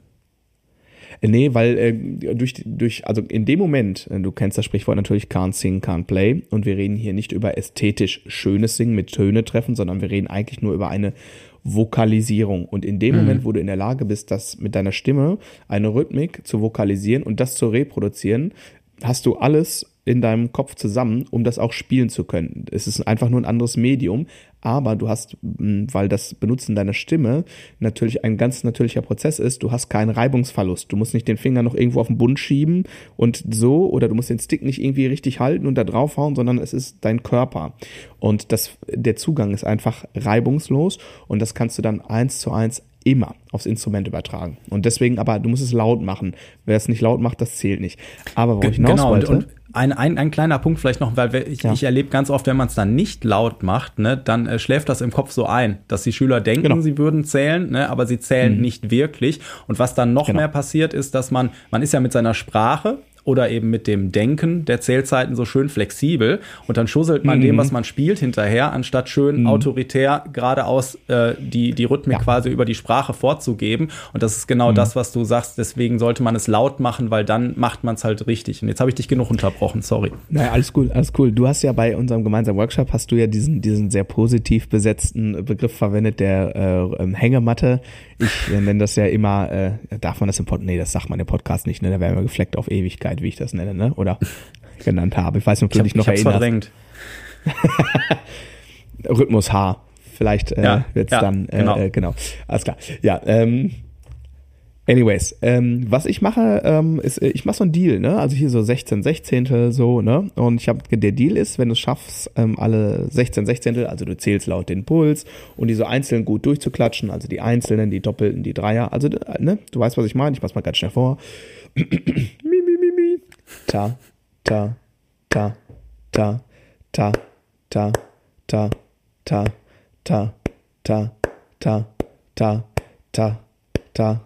Äh, nee, weil äh, durch, durch, also in dem Moment, äh, du kennst das Sprichwort natürlich, can't sing, can't play. Und wir reden hier nicht über ästhetisch schönes Singen mit Töne treffen, sondern wir reden eigentlich nur über eine Vokalisierung. Und in dem mhm. Moment, wo du in der Lage bist, das mit deiner Stimme eine Rhythmik zu vokalisieren und das zu reproduzieren, hast du alles in deinem Kopf zusammen, um das auch spielen zu können. Es ist einfach nur ein anderes Medium, aber du hast, weil das Benutzen deiner Stimme natürlich ein ganz natürlicher Prozess ist, du hast keinen Reibungsverlust. Du musst nicht den Finger noch irgendwo auf den Bund schieben und so, oder du musst den Stick nicht irgendwie richtig halten und da draufhauen, sondern es ist dein Körper. Und das, der Zugang ist einfach reibungslos und das kannst du dann eins zu eins immer aufs Instrument übertragen. Und deswegen aber, du musst es laut machen. Wer es nicht laut macht, das zählt nicht. Aber wo ich hinaus genau, wollte, und, und ein, ein, ein kleiner Punkt vielleicht noch, weil ich, ja. ich erlebe ganz oft, wenn man es dann nicht laut macht, ne, dann äh, schläft das im Kopf so ein, dass die Schüler denken, genau. sie würden zählen, ne, aber sie zählen mhm. nicht wirklich. Und was dann noch genau. mehr passiert, ist, dass man, man ist ja mit seiner Sprache oder eben mit dem Denken der Zählzeiten so schön flexibel und dann schusselt man mhm. dem, was man spielt, hinterher, anstatt schön mhm. autoritär geradeaus äh, die, die Rhythmik ja. quasi über die Sprache vorzugeben. Und das ist genau mhm. das, was du sagst. Deswegen sollte man es laut machen, weil dann macht man es halt richtig. Und jetzt habe ich dich genug unterbrochen, sorry. Naja, alles cool, alles cool. Du hast ja bei unserem gemeinsamen Workshop, hast du ja diesen, diesen sehr positiv besetzten Begriff verwendet, der äh, ähm, Hängematte. Ich äh, nenne das ja immer, äh, darf man das im Podcast, nee, das sagt man im Podcast nicht, ne? Da werden wir gefleckt auf Ewigkeit. Wie ich das nenne, ne? Oder genannt habe. Ich weiß nicht, ob du dich noch ich erinnerst. Verdrängt. Rhythmus H. Vielleicht äh, ja, wird es ja, dann, äh, genau. Äh, genau. Alles klar. Ja, ähm, Anyways, ähm, was ich mache, ähm, ist, äh, ich mache so einen Deal, ne? Also hier so 16 Sechzehntel so, ne? Und ich habe der Deal ist, wenn du es schaffst, ähm, alle 16 Sechzehntel, also du zählst laut den Puls und die so einzeln gut durchzuklatschen, also die einzelnen, die doppelten, die Dreier, also ne, du weißt, was ich meine, ich mach's mal ganz schnell vor. ta, ta, ta, ta, ta, ta, ta, ta, ta, ta, ta, ta, ta, ta, ta,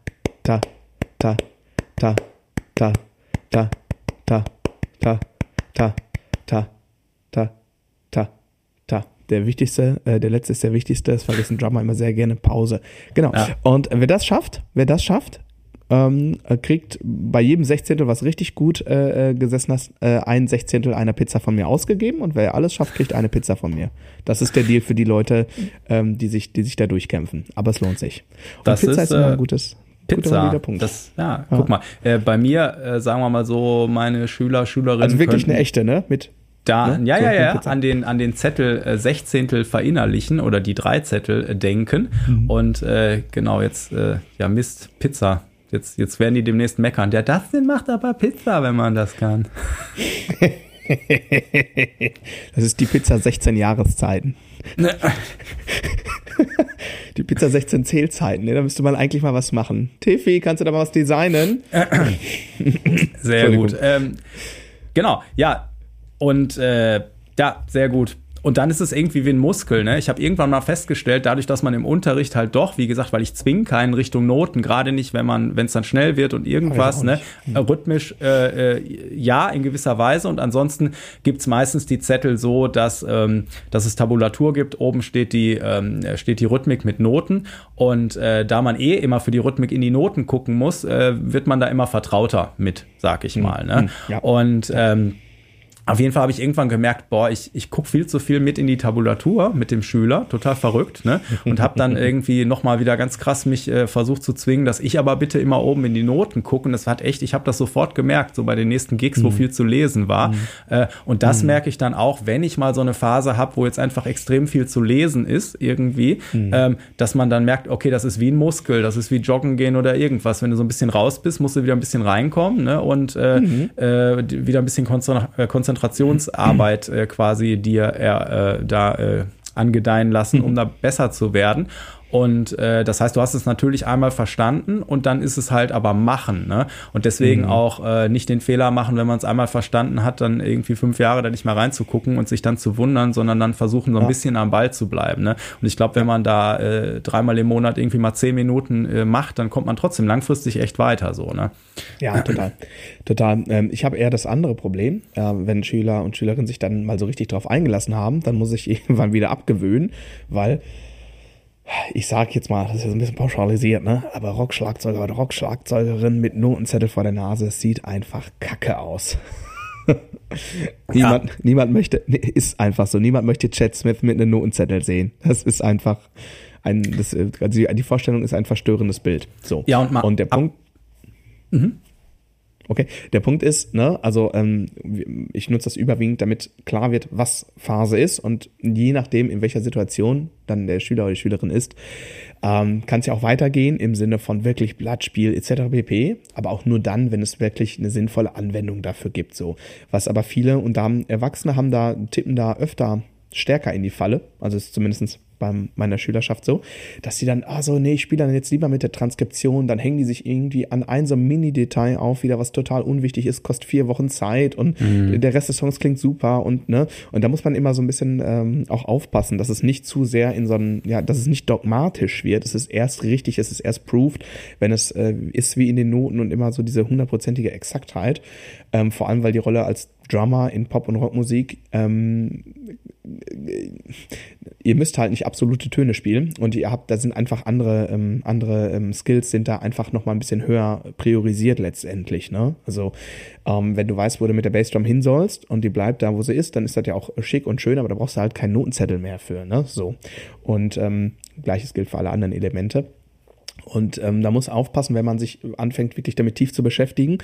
ta, ta, ta, ta, ta, ta, ta, ta, ta, ta, ta, ta. Der wichtigste, äh, der letzte ist der wichtigste, das vergessen Drummer immer sehr gerne Pause. Genau. Ja. Und wer das schafft, wer das schafft, ähm, kriegt bei jedem Sechzehntel, was richtig gut äh, äh, gesessen hast, äh, ein Sechzehntel einer Pizza von mir ausgegeben und wer alles schafft, kriegt eine Pizza von mir. Das ist der Deal für die Leute, ähm, die sich, die sich da durchkämpfen. Aber es lohnt sich. Und das Pizza ist, ist immer ein äh, gutes. Pizza. Das, ja, ja, guck mal. Äh, bei mir, äh, sagen wir mal so, meine Schüler, Schülerinnen. Also wirklich eine echte, ne? Mit da, ne? ja, so ja, ja, an den, an den Zettel äh, Sechzehntel verinnerlichen oder die drei Zettel äh, denken. Mhm. Und äh, genau, jetzt, äh, ja, Mist, Pizza. Jetzt, jetzt werden die demnächst meckern. Der Dustin macht aber Pizza, wenn man das kann. das ist die Pizza 16 Jahreszeiten. Ne. die Pizza 16 Zählzeiten, ne? da müsste man eigentlich mal was machen. Tiffy, kannst du da mal was designen? Sehr gut. Ähm, genau, ja. Und äh, ja, sehr gut. Und dann ist es irgendwie wie ein Muskel. Ne? Ich habe irgendwann mal festgestellt, dadurch, dass man im Unterricht halt doch, wie gesagt, weil ich zwinge keinen Richtung Noten, gerade nicht, wenn man, wenn es dann schnell wird und irgendwas, ne, hm. rhythmisch, äh, äh, ja, in gewisser Weise. Und ansonsten gibt's meistens die Zettel so, dass, ähm, dass es Tabulatur gibt. Oben steht die, ähm, steht die Rhythmik mit Noten. Und äh, da man eh immer für die Rhythmik in die Noten gucken muss, äh, wird man da immer vertrauter mit, sag ich hm. mal. Ne? Hm. Ja. Und ähm, auf jeden Fall habe ich irgendwann gemerkt, boah, ich, ich gucke viel zu viel mit in die Tabulatur mit dem Schüler, total verrückt, ne? Und habe dann irgendwie nochmal wieder ganz krass mich äh, versucht zu zwingen, dass ich aber bitte immer oben in die Noten gucke. Und das hat echt, ich habe das sofort gemerkt, so bei den nächsten Gigs, mhm. wo viel zu lesen war. Mhm. Äh, und das mhm. merke ich dann auch, wenn ich mal so eine Phase habe, wo jetzt einfach extrem viel zu lesen ist, irgendwie, mhm. ähm, dass man dann merkt, okay, das ist wie ein Muskel, das ist wie Joggen gehen oder irgendwas. Wenn du so ein bisschen raus bist, musst du wieder ein bisschen reinkommen, ne? Und äh, mhm. äh, wieder ein bisschen konzentrieren Konzentrationsarbeit äh, quasi dir äh, da äh, angedeihen lassen, um da besser zu werden. Und äh, das heißt, du hast es natürlich einmal verstanden und dann ist es halt aber machen. Ne? Und deswegen mhm. auch äh, nicht den Fehler machen, wenn man es einmal verstanden hat, dann irgendwie fünf Jahre da nicht mehr reinzugucken und sich dann zu wundern, sondern dann versuchen, so ein ja. bisschen am Ball zu bleiben. Ne? Und ich glaube, wenn man da äh, dreimal im Monat irgendwie mal zehn Minuten äh, macht, dann kommt man trotzdem langfristig echt weiter so. Ne? Ja, total. total. Ähm, ich habe eher das andere Problem, äh, wenn Schüler und Schülerinnen sich dann mal so richtig drauf eingelassen haben, dann muss ich irgendwann wieder abgewöhnen, weil ich sag jetzt mal, das ist ein bisschen pauschalisiert, ne? Aber Rockschlagzeuger oder Rockschlagzeugerin mit Notenzettel vor der Nase sieht einfach kacke aus. niemand, ja. niemand möchte, ist einfach so, niemand möchte Chad Smith mit einem Notenzettel sehen. Das ist einfach ein, das, also die Vorstellung ist ein verstörendes Bild. So. Ja, und, mal, und der Punkt. Mhm. Okay, der Punkt ist, ne, also ähm, ich nutze das überwiegend, damit klar wird, was Phase ist und je nachdem, in welcher Situation dann der Schüler oder die Schülerin ist, ähm, kann es ja auch weitergehen im Sinne von wirklich Blattspiel etc. pp. Aber auch nur dann, wenn es wirklich eine sinnvolle Anwendung dafür gibt. So, was aber viele und da Erwachsene haben da tippen da öfter stärker in die Falle. Also ist zumindestens bei meiner Schülerschaft so, dass sie dann, ah so, nee, ich spiele dann jetzt lieber mit der Transkription, dann hängen die sich irgendwie an einem so Mini-Detail auf, wieder was total unwichtig ist, kostet vier Wochen Zeit und mhm. der Rest des Songs klingt super und ne, und da muss man immer so ein bisschen ähm, auch aufpassen, dass es nicht zu sehr in so einem, ja, dass es nicht dogmatisch wird, es ist erst richtig, es ist erst proved, wenn es äh, ist wie in den Noten und immer so diese hundertprozentige Exaktheit, ähm, vor allem weil die Rolle als Drummer in Pop- und Rockmusik ähm, ihr müsst halt nicht absolute Töne spielen und ihr habt, da sind einfach andere, ähm, andere ähm, Skills sind da einfach nochmal ein bisschen höher priorisiert letztendlich, ne? Also, ähm, wenn du weißt, wo du mit der Bassdrum hin sollst und die bleibt da, wo sie ist, dann ist das ja auch schick und schön, aber da brauchst du halt keinen Notenzettel mehr für, ne? So. Und ähm, gleiches gilt für alle anderen Elemente. Und ähm, da muss aufpassen, wenn man sich anfängt, wirklich damit tief zu beschäftigen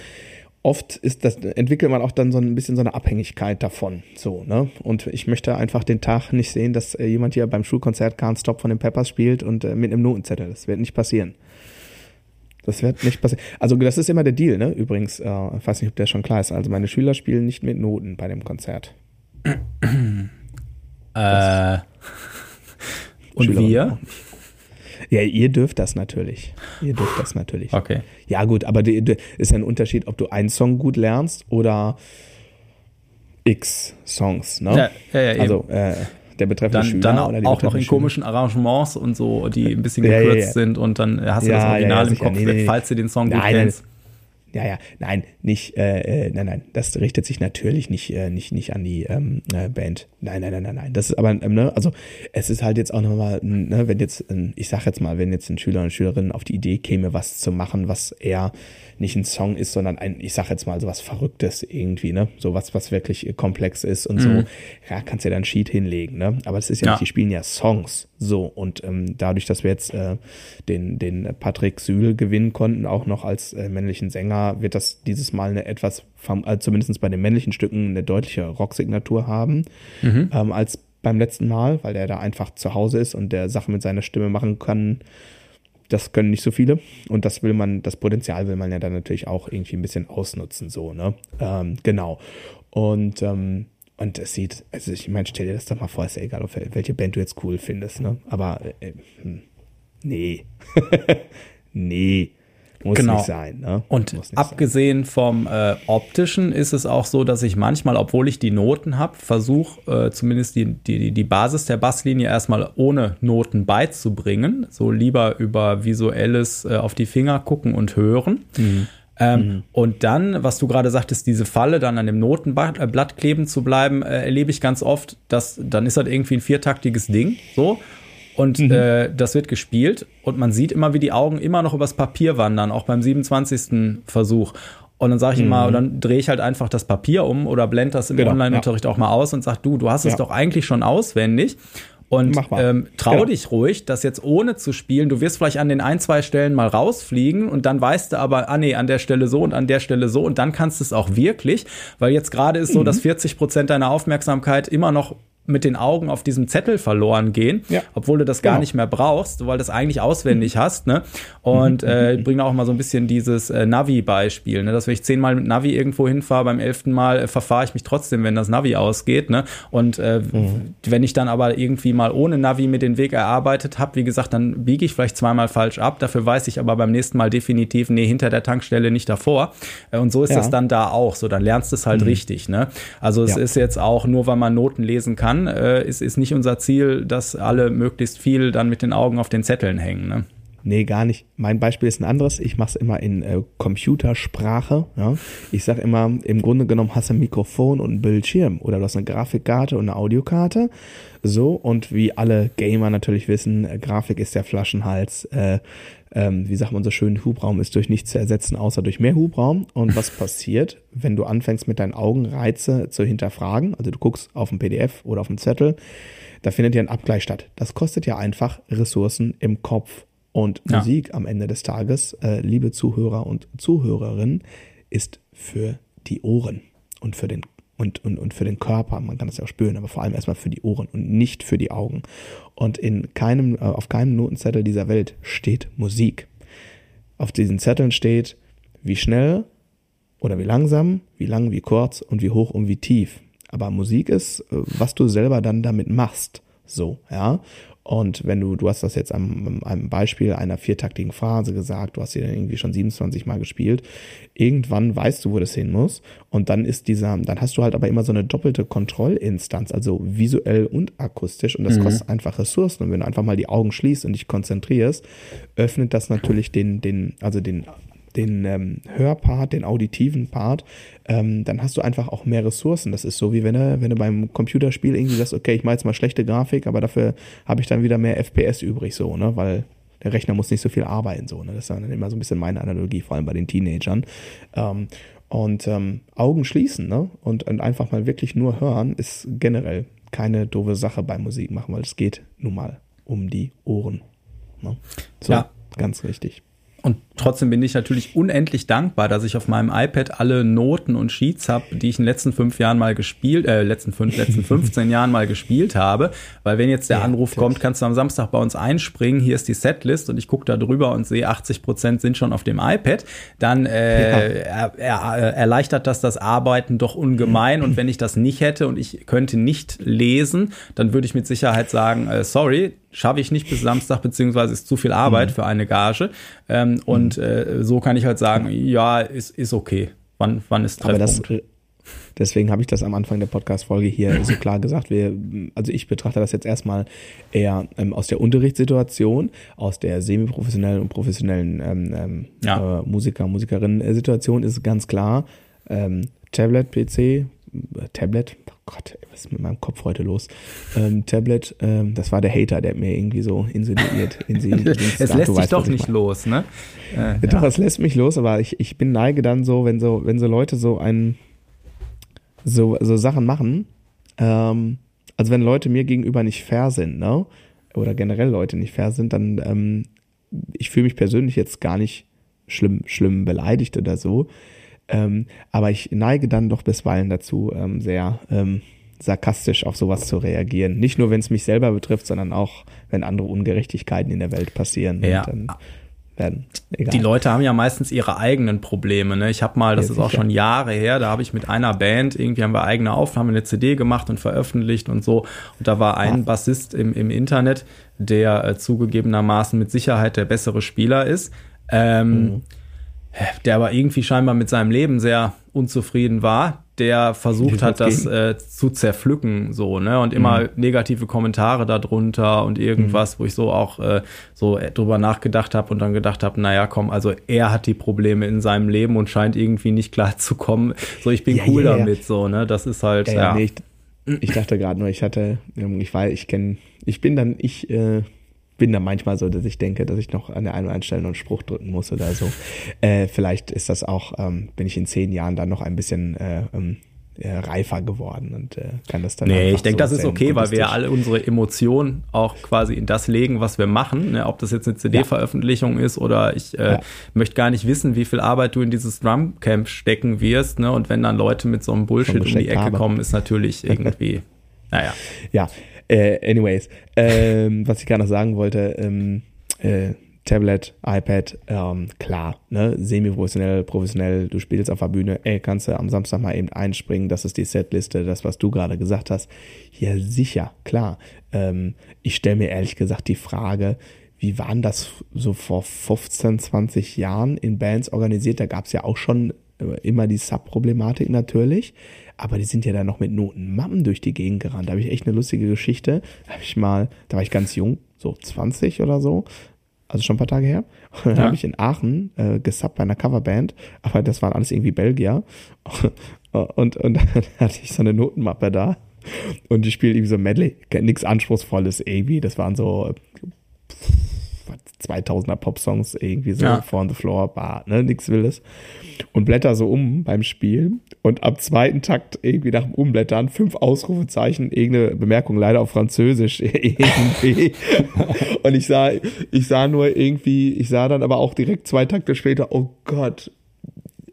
oft ist das, entwickelt man auch dann so ein bisschen so eine Abhängigkeit davon. So, ne? Und ich möchte einfach den Tag nicht sehen, dass äh, jemand hier beim Schulkonzert Can't Stop von den Peppers spielt und äh, mit einem Notenzettel. Das wird nicht passieren. Das wird nicht passieren. Also das ist immer der Deal, ne? Übrigens, äh, ich weiß nicht, ob der schon klar ist. Also meine Schüler spielen nicht mit Noten bei dem Konzert. äh, und wir? Ja, ihr dürft das natürlich. Ihr dürft das natürlich. Okay. Ja, gut, aber ist ja ein Unterschied, ob du einen Song gut lernst oder x Songs, ne? Ja, ja, ja Also, äh, der betreffende dann, Schüler dann auch, oder die auch noch in Schüler. komischen Arrangements und so, die ein bisschen gekürzt sind und dann hast du das Original im Kopf, nee, nee, falls du den Song gut kennst. Ja, ja, nein, nicht, äh, äh, nein, nein, das richtet sich natürlich nicht, äh, nicht, nicht an die ähm, äh, Band. Nein, nein, nein, nein, nein. Das ist aber, ähm, ne, also es ist halt jetzt auch nochmal, ne, wenn jetzt, ich sag jetzt mal, wenn jetzt ein Schüler und Schülerin auf die Idee käme, was zu machen, was eher nicht ein Song ist, sondern ein, ich sag jetzt mal, so was Verrücktes irgendwie, ne? So was, was wirklich komplex ist und mhm. so, ja, kannst ja dann Sheet hinlegen, ne? Aber das ist ja, ja. nicht, die spielen ja Songs. So, und ähm, dadurch, dass wir jetzt äh, den, den Patrick Sühl gewinnen konnten, auch noch als äh, männlichen Sänger, zwar wird das dieses Mal eine etwas, also zumindest bei den männlichen Stücken, eine deutliche Rocksignatur haben mhm. ähm, als beim letzten Mal, weil der da einfach zu Hause ist und der Sachen mit seiner Stimme machen kann. Das können nicht so viele. Und das will man, das Potenzial will man ja dann natürlich auch irgendwie ein bisschen ausnutzen, so, ne? Ähm, genau. Und, ähm, und es sieht, also ich meine, stell dir das doch mal vor, ist ja egal, welche Band du jetzt cool findest, ne? Aber äh, hm, nee. nee. Muss genau. nicht sein. Ne? Und abgesehen sein. vom äh, optischen ist es auch so, dass ich manchmal, obwohl ich die Noten habe, versuche äh, zumindest die, die, die Basis der Basslinie erstmal ohne Noten beizubringen. So lieber über visuelles äh, auf die Finger gucken und hören. Mhm. Ähm, mhm. Und dann, was du gerade sagtest, diese Falle, dann an dem Notenblatt äh, kleben zu bleiben, äh, erlebe ich ganz oft, dass dann ist das irgendwie ein viertaktiges Ding, so. Und mhm. äh, das wird gespielt und man sieht immer, wie die Augen immer noch übers Papier wandern, auch beim 27. Versuch. Und dann sage ich mhm. immer, dann drehe ich halt einfach das Papier um oder blende das im genau, Online-Unterricht ja. auch mal aus und sag, du, du hast es ja. doch eigentlich schon auswendig. Und ähm, trau genau. dich ruhig, das jetzt ohne zu spielen. Du wirst vielleicht an den ein, zwei Stellen mal rausfliegen und dann weißt du aber, ah nee, an der Stelle so und an der Stelle so und dann kannst du es auch wirklich, weil jetzt gerade ist so, mhm. dass 40 Prozent deiner Aufmerksamkeit immer noch mit den Augen auf diesem Zettel verloren gehen, ja. obwohl du das gar genau. nicht mehr brauchst, weil du das eigentlich auswendig mhm. hast. Ne? Und mhm. äh, ich bringe auch mal so ein bisschen dieses äh, Navi-Beispiel, ne? dass wenn ich zehnmal mit Navi irgendwo hinfahre, beim elften Mal äh, verfahre ich mich trotzdem, wenn das Navi ausgeht. Ne? Und äh, mhm. wenn ich dann aber irgendwie mal ohne Navi mir den Weg erarbeitet habe, wie gesagt, dann biege ich vielleicht zweimal falsch ab. Dafür weiß ich aber beim nächsten Mal definitiv, nee, hinter der Tankstelle nicht davor. Äh, und so ist ja. das dann da auch. So, dann lernst du es halt mhm. richtig. Ne? Also es ja. ist jetzt auch nur, weil man Noten lesen kann, kann, äh, ist, ist nicht unser Ziel, dass alle möglichst viel dann mit den Augen auf den Zetteln hängen. Ne? Nee, gar nicht. Mein Beispiel ist ein anderes. Ich mache es immer in äh, Computersprache. Ja? Ich sage immer, im Grunde genommen hast du ein Mikrofon und einen Bildschirm oder du hast eine Grafikkarte und eine Audiokarte. So, und wie alle Gamer natürlich wissen, äh, Grafik ist der Flaschenhals. Äh, ähm, wie sagt man so schön, Hubraum ist durch nichts zu ersetzen, außer durch mehr Hubraum. Und was passiert, wenn du anfängst mit deinen Augen Reize zu hinterfragen? Also du guckst auf ein PDF oder auf einen Zettel, da findet ja ein Abgleich statt. Das kostet ja einfach Ressourcen im Kopf. Und ja. Musik am Ende des Tages, äh, liebe Zuhörer und Zuhörerinnen, ist für die Ohren und für den und, und, und für den Körper, man kann das ja auch spüren, aber vor allem erstmal für die Ohren und nicht für die Augen. Und in keinem, äh, auf keinem Notenzettel dieser Welt steht Musik. Auf diesen Zetteln steht, wie schnell oder wie langsam, wie lang, wie kurz und wie hoch und wie tief. Aber Musik ist, äh, was du selber dann damit machst. So, ja. Und wenn du, du hast das jetzt am, am Beispiel einer viertaktigen Phase gesagt, du hast sie dann irgendwie schon 27 Mal gespielt, irgendwann weißt du, wo das hin muss. Und dann ist dieser, dann hast du halt aber immer so eine doppelte Kontrollinstanz, also visuell und akustisch. Und das mhm. kostet einfach Ressourcen. Und wenn du einfach mal die Augen schließt und dich konzentrierst, öffnet das natürlich den, den, also den den ähm, Hörpart, den auditiven Part, ähm, dann hast du einfach auch mehr Ressourcen. Das ist so wie wenn du, wenn du beim Computerspiel irgendwie sagst, okay, ich mache jetzt mal schlechte Grafik, aber dafür habe ich dann wieder mehr FPS übrig, so, ne? Weil der Rechner muss nicht so viel arbeiten, so, ne? Das ist dann immer so ein bisschen meine Analogie, vor allem bei den Teenagern. Ähm, und ähm, Augen schließen, ne? Und, und einfach mal wirklich nur hören, ist generell keine doofe Sache beim Musik machen, weil es geht nun mal um die Ohren. Ne? So, ja. ganz richtig. Und trotzdem bin ich natürlich unendlich dankbar, dass ich auf meinem iPad alle Noten und Sheets habe, die ich in den letzten fünf Jahren mal gespielt, äh, letzten fünf, letzten 15 Jahren mal gespielt habe. Weil wenn jetzt der ja, Anruf natürlich. kommt, kannst du am Samstag bei uns einspringen, hier ist die Setlist und ich gucke da drüber und sehe, 80 Prozent sind schon auf dem iPad, dann äh, ja. er, er, erleichtert das das Arbeiten doch ungemein. Und wenn ich das nicht hätte und ich könnte nicht lesen, dann würde ich mit Sicherheit sagen, äh, sorry, schaffe ich nicht bis Samstag, beziehungsweise ist zu viel Arbeit mhm. für eine Gage. Ähm, und mhm. äh, so kann ich halt sagen, ja, ist, ist okay. Wann, wann ist Treffpunkt? Aber das, deswegen habe ich das am Anfang der Podcast-Folge hier so klar gesagt. Wir, also ich betrachte das jetzt erstmal eher ähm, aus der Unterrichtssituation, aus der semi-professionellen und professionellen ähm, ähm ja. äh, Musiker, Musikerinnen-Situation ist ganz klar. Ähm, Tablet, PC, Tablet, Gott, was ist mit meinem Kopf heute los? Ähm, Tablet, ähm, das war der Hater, der mir irgendwie so insinuiert. insinuiert es lässt sich doch nicht los, ne? Äh, doch, ja. es lässt mich los, aber ich, ich bin neige dann so, wenn so, wenn so Leute so ein, so, so Sachen machen, ähm, also wenn Leute mir gegenüber nicht fair sind, ne? Oder generell Leute nicht fair sind, dann, ähm, ich fühle mich persönlich jetzt gar nicht schlimm, schlimm beleidigt oder so. Ähm, aber ich neige dann doch bisweilen dazu, ähm, sehr ähm, sarkastisch auf sowas zu reagieren. Nicht nur, wenn es mich selber betrifft, sondern auch, wenn andere Ungerechtigkeiten in der Welt passieren. Ja. Dann werden. Egal. Die Leute haben ja meistens ihre eigenen Probleme. Ne? Ich habe mal, das Ja, ist auch schon Jahre her, da habe ich mit einer Band, irgendwie haben wir eigene Aufnahmen, eine CD gemacht und veröffentlicht und so. Und da war ein. Bassist im, im Internet, der äh, zugegebenermaßen mit Sicherheit der bessere Spieler ist. Ähm, Mhm. Der aber irgendwie scheinbar mit seinem Leben sehr unzufrieden war, der versucht hat, das äh, zu zerpflücken, so, ne? Und immer Mhm. negative Kommentare darunter und irgendwas, wo ich so auch äh, so äh, drüber nachgedacht habe und dann gedacht habe, naja, komm, also er hat die Probleme in seinem Leben und scheint irgendwie nicht klar zu kommen. So, ich bin Ja, cool ja, ja. damit, so, ne? Das ist halt, Ja, ja. ja, nee, ich, ich dachte gerade nur, ich hatte, ähm, ich weiß, ich kenne, ich bin dann, ich äh, bin dann manchmal so, dass ich denke, dass ich noch an der einen oder anderen Stelle noch einen Spruch drücken muss oder so. Äh, vielleicht ist das auch, ähm, bin ich in zehn Jahren dann noch ein bisschen äh, ähm, äh, reifer geworden und äh, kann das dann Nee, ich denke, so das ist okay, weil wir ja alle unsere Emotionen auch quasi in das legen, was wir machen. Ne? Ob das jetzt eine CD-Veröffentlichung ist oder ich äh, Ja. möchte gar nicht wissen, wie viel Arbeit du in dieses Drumcamp stecken wirst. Ne? Und wenn dann Leute mit so einem Bullshit um die Ecke habe. kommen, ist natürlich irgendwie, naja. Ja, äh, anyways, ähm, was ich gerade noch sagen wollte, ähm, äh, Tablet, iPad, ähm, klar, ne, semi-professionell, professionell, du spielst auf der Bühne, ey, kannst du am Samstag mal eben einspringen, das ist die Setliste, das, was du gerade gesagt hast. Ja, sicher, klar. Ähm, ich stelle mir ehrlich gesagt die Frage, wie waren das so vor 15, 20 Jahren in Bands organisiert? Da gab es ja auch schon äh, immer die Sub-Problematik natürlich. Aber die sind ja dann noch mit Notenmappen durch die Gegend gerannt. Da habe ich echt eine lustige Geschichte. Da habe ich mal, da war ich ganz jung, so 20 oder so. Also schon ein paar Tage her. Und dann Ja. habe ich in Aachen äh, gesubbt bei einer Coverband, aber das waren alles irgendwie Belgier. Und, und dann hatte ich so eine Notenmappe da. Und die spielt irgendwie so Medley. Nichts Anspruchsvolles irgendwie. Das waren so 2000er Pop-Songs irgendwie so Ja. Four on the Floor, Bar, ne, nix Wildes. Und blätter so um beim Spielen und am zweiten Takt irgendwie nach dem Umblättern fünf Ausrufezeichen, irgendeine Bemerkung leider auf Französisch irgendwie. und ich sah, ich sah nur irgendwie, ich sah dann aber auch direkt zwei Takte später, oh Gott,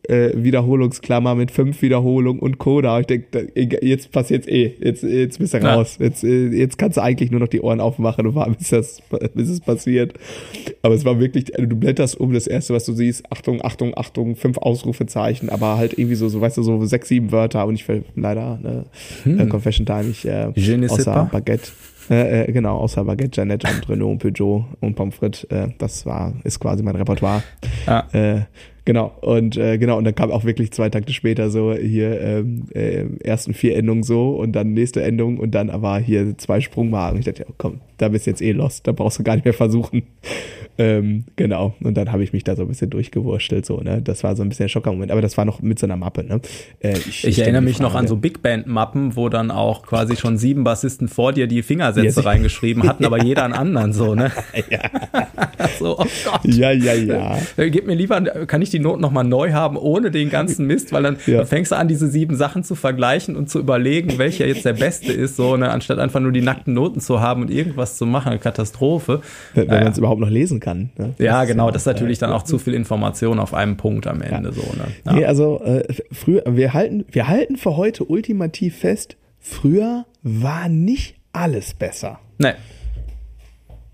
äh, Wiederholungsklammer mit fünf Wiederholungen und Coda. Ich denke, jetzt passiert's eh. Jetzt, jetzt bist du Ja. raus. Jetzt, äh, jetzt kannst du eigentlich nur noch die Ohren aufmachen und warten, bis, das, bis es passiert. Aber es war wirklich, also du blätterst um, das erste, was du siehst, Achtung, Achtung, Achtung, fünf Ausrufezeichen, aber halt irgendwie so, so weißt du, so sechs, sieben Wörter und ich will leider, ne, äh, Confession Time, ich, äh, Je ne außer pas. Baguette. Äh, äh, genau, außer Baguette, Jeanette und Renault, Peugeot und Pommes frites, äh, das war, ist quasi mein Repertoire. Ja. Äh, genau, und äh, genau, und dann kam auch wirklich zwei Takte später so hier ähm, äh, ersten vier Endungen so und dann nächste Endung und dann aber hier zwei Sprungmarken. Ich dachte, ja, komm, da bist du jetzt eh lost, da brauchst du gar nicht mehr versuchen. Ähm, genau, und dann habe ich mich da so ein bisschen durchgewurschtelt, so, ne? Das war so ein bisschen ein Schocker-Moment, aber das war noch mit so einer Mappe, ne? Äh, Ich, mir erinnere mich noch an so Big Band-Mappen, wo dann auch quasi schon sieben Bassisten vor dir die Fingersätze Ja, sicher. reingeschrieben hatten, aber jeder einen anderen so, ne? so, oh Gott. Ja, ja, ja. Äh, Gib mir lieber, kann ich die Noten nochmal neu haben, ohne den ganzen Mist, weil dann, Ja. fängst du an, diese sieben Sachen zu vergleichen und zu überlegen, welcher jetzt der beste ist, so, ne, anstatt einfach nur die nackten Noten zu haben und irgendwas zu machen, eine Katastrophe. Wenn, wenn Naja. man es überhaupt noch lesen kann. Ne? Ja, Das ist genau, das ist natürlich dann auch zu viel Information auf einem Punkt am Ende, so, ne? Ja. Nee, also äh, früher, wir halten, wir halten für heute ultimativ fest, früher war nicht alles besser. Nee.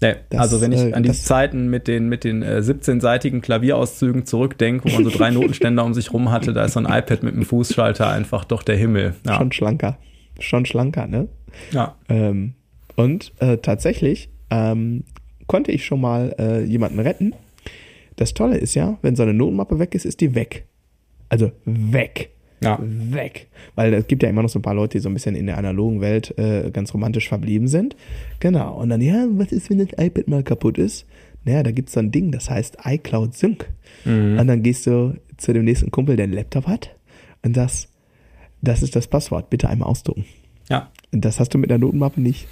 Nee, Das, also wenn ich äh, an die Zeiten mit den, mit den äh, 17-seitigen Klavierauszügen zurückdenke, wo man so drei Notenständer um sich rum hatte, da ist so ein iPad mit einem Fußschalter einfach doch der Himmel. Ja. Schon schlanker. Schon schlanker, ne? ja. Ähm, und äh, tatsächlich ähm, konnte ich schon mal äh, jemanden retten. Das Tolle ist ja, wenn so eine Notenmappe weg ist, ist die weg. Also weg. Ja. Weg. Weil es gibt ja immer noch so ein paar Leute, die so ein bisschen in der analogen Welt äh, ganz romantisch verblieben sind. Genau. Und dann, ja, was ist, wenn das iPad mal kaputt ist? Naja, da gibt's so ein Ding, das heißt iCloud Sync. Und dann gehst du zu dem nächsten Kumpel, der einen Laptop hat, und das, das ist das Passwort. Bitte einmal ausdrucken. Ja. Und das hast du mit der Notenmappe nicht.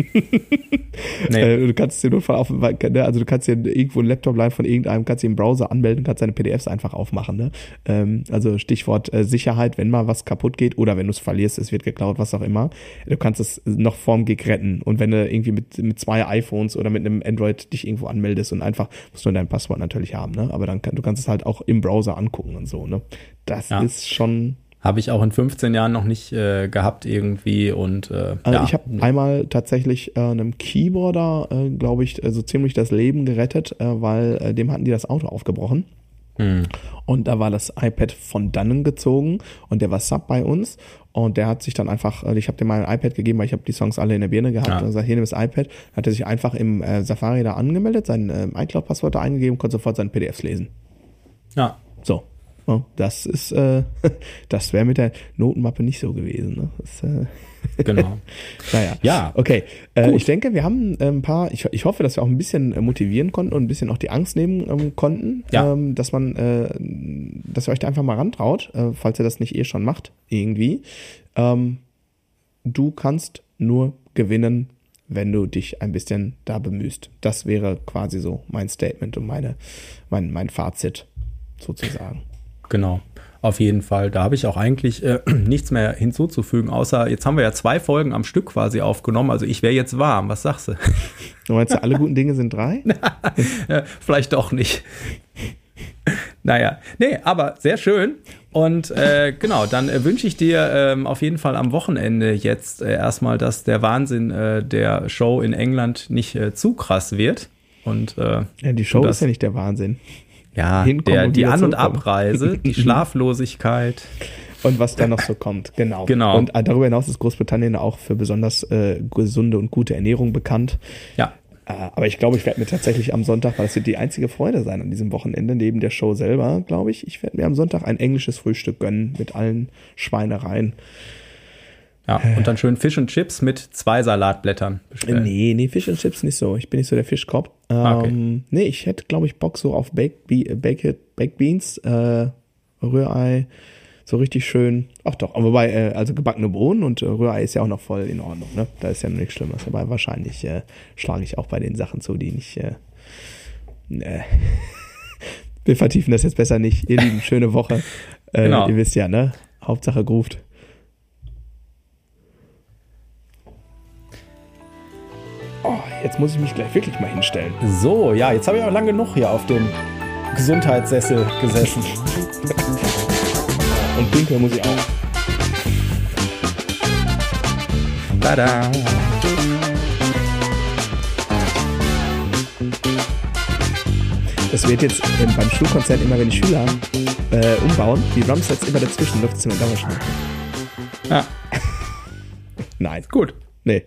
nee. Äh, du kannst dir nur auf, ne, also du kannst dir irgendwo einen Laptop leihen von irgendeinem, kannst dir im Browser anmelden, kannst deine PDFs einfach aufmachen. Ne? Ähm, also Stichwort äh, Sicherheit, wenn mal was kaputt geht oder wenn du es verlierst, es wird geklaut, was auch immer. Du kannst es noch vorm Gig retten. Und wenn du irgendwie mit, mit zwei iPhones oder mit einem Android dich irgendwo anmeldest und einfach, musst du dein Passwort natürlich haben, ne? Aber dann kann, du kannst es halt auch im Browser angucken und so, ne? Das ja. ist schon habe ich auch in 15 Jahren noch nicht äh, gehabt irgendwie und äh, also ja. ich habe einmal tatsächlich äh, einem Keyboarder, äh, glaube ich, so ziemlich das Leben gerettet, äh, weil äh, dem hatten die das Auto aufgebrochen. Hm. Und da war das iPad von dannen gezogen und der war Sub bei uns und der hat sich dann einfach, äh, ich habe dem mal ein iPad gegeben, weil ich habe die Songs alle in der Birne gehabt ja. und gesagt, hier nimm das iPad, hat er sich einfach im äh, Safari da angemeldet, sein äh, iCloud-Passwort da eingegeben, konnte sofort seine PDFs lesen. Ja. So, das ist, äh, das wäre mit der Notenmappe nicht so gewesen. Ne? Das, äh, genau. naja. Ja. Okay. Äh, ich denke, wir haben ein paar, ich, ich hoffe, dass wir auch ein bisschen äh, motivieren konnten und ein bisschen auch die Angst nehmen ähm, konnten, ja. ähm, dass man, äh, dass ihr euch da einfach mal rantraut, äh, falls ihr das nicht eh schon macht, irgendwie. Ähm, du kannst nur gewinnen, wenn du dich ein bisschen da bemühst. Das wäre quasi so mein Statement und meine, mein, mein Fazit sozusagen. Genau. Auf jeden Fall. Da habe ich auch eigentlich äh, nichts mehr hinzuzufügen, außer jetzt haben wir ja zwei Folgen am Stück quasi aufgenommen. Also ich wäre jetzt warm. Was sagst du? Du meinst, alle guten Dinge sind drei? Vielleicht doch nicht. Naja, nee, aber sehr schön. Und äh, genau, dann äh, wünsche ich dir ähm, auf jeden Fall am Wochenende jetzt äh, erstmal, dass der Wahnsinn äh, der Show in England nicht äh, zu krass wird. Und äh, ja, die Show ist ja nicht der Wahnsinn. Ja, der, die An- und Abreise, die Schlaflosigkeit. Und was da noch so kommt, genau. genau. Und äh, darüber hinaus ist Großbritannien auch für besonders äh, gesunde und gute Ernährung bekannt. Ja. Äh, aber ich glaube, ich werde mir tatsächlich am Sonntag, weil das wird die einzige Freude sein an diesem Wochenende, neben der Show selber, glaube ich, ich werde mir am Sonntag ein englisches Frühstück gönnen mit allen Schweinereien. Ja, und dann schön Fisch und Chips mit zwei Salatblättern bestellen. Nee, nee, Fisch und Chips nicht so. Ich bin nicht so der Fischkopf. Ah, okay. Ähm, nee, ich hätte, glaube ich, Bock so auf Baked, Be Baked, Baked Beans, äh, Rührei, so richtig schön. Ach doch, aber wobei, äh, also gebackene Bohnen und äh, Rührei ist ja auch noch voll in Ordnung, ne? Da ist ja noch nichts Schlimmes. Aber wahrscheinlich äh, schlage ich auch bei den Sachen zu, die nicht. Äh, äh, wir vertiefen das jetzt besser nicht. Ihr Lieben, schöne Woche. Äh, genau. Ihr wisst ja, ne? Hauptsache groovt. Oh, jetzt muss ich mich gleich wirklich mal hinstellen. So, ja, jetzt habe ich auch lange genug hier auf dem Gesundheitssessel gesessen. Und pinkeln muss ich auch. Tada! Das wird jetzt beim Schulkonzert immer, wenn die Schüler äh, umbauen, die Drumsets immer dazwischen, läuft es immer Dauerschleife. Ja. Nein. Gut. Nee.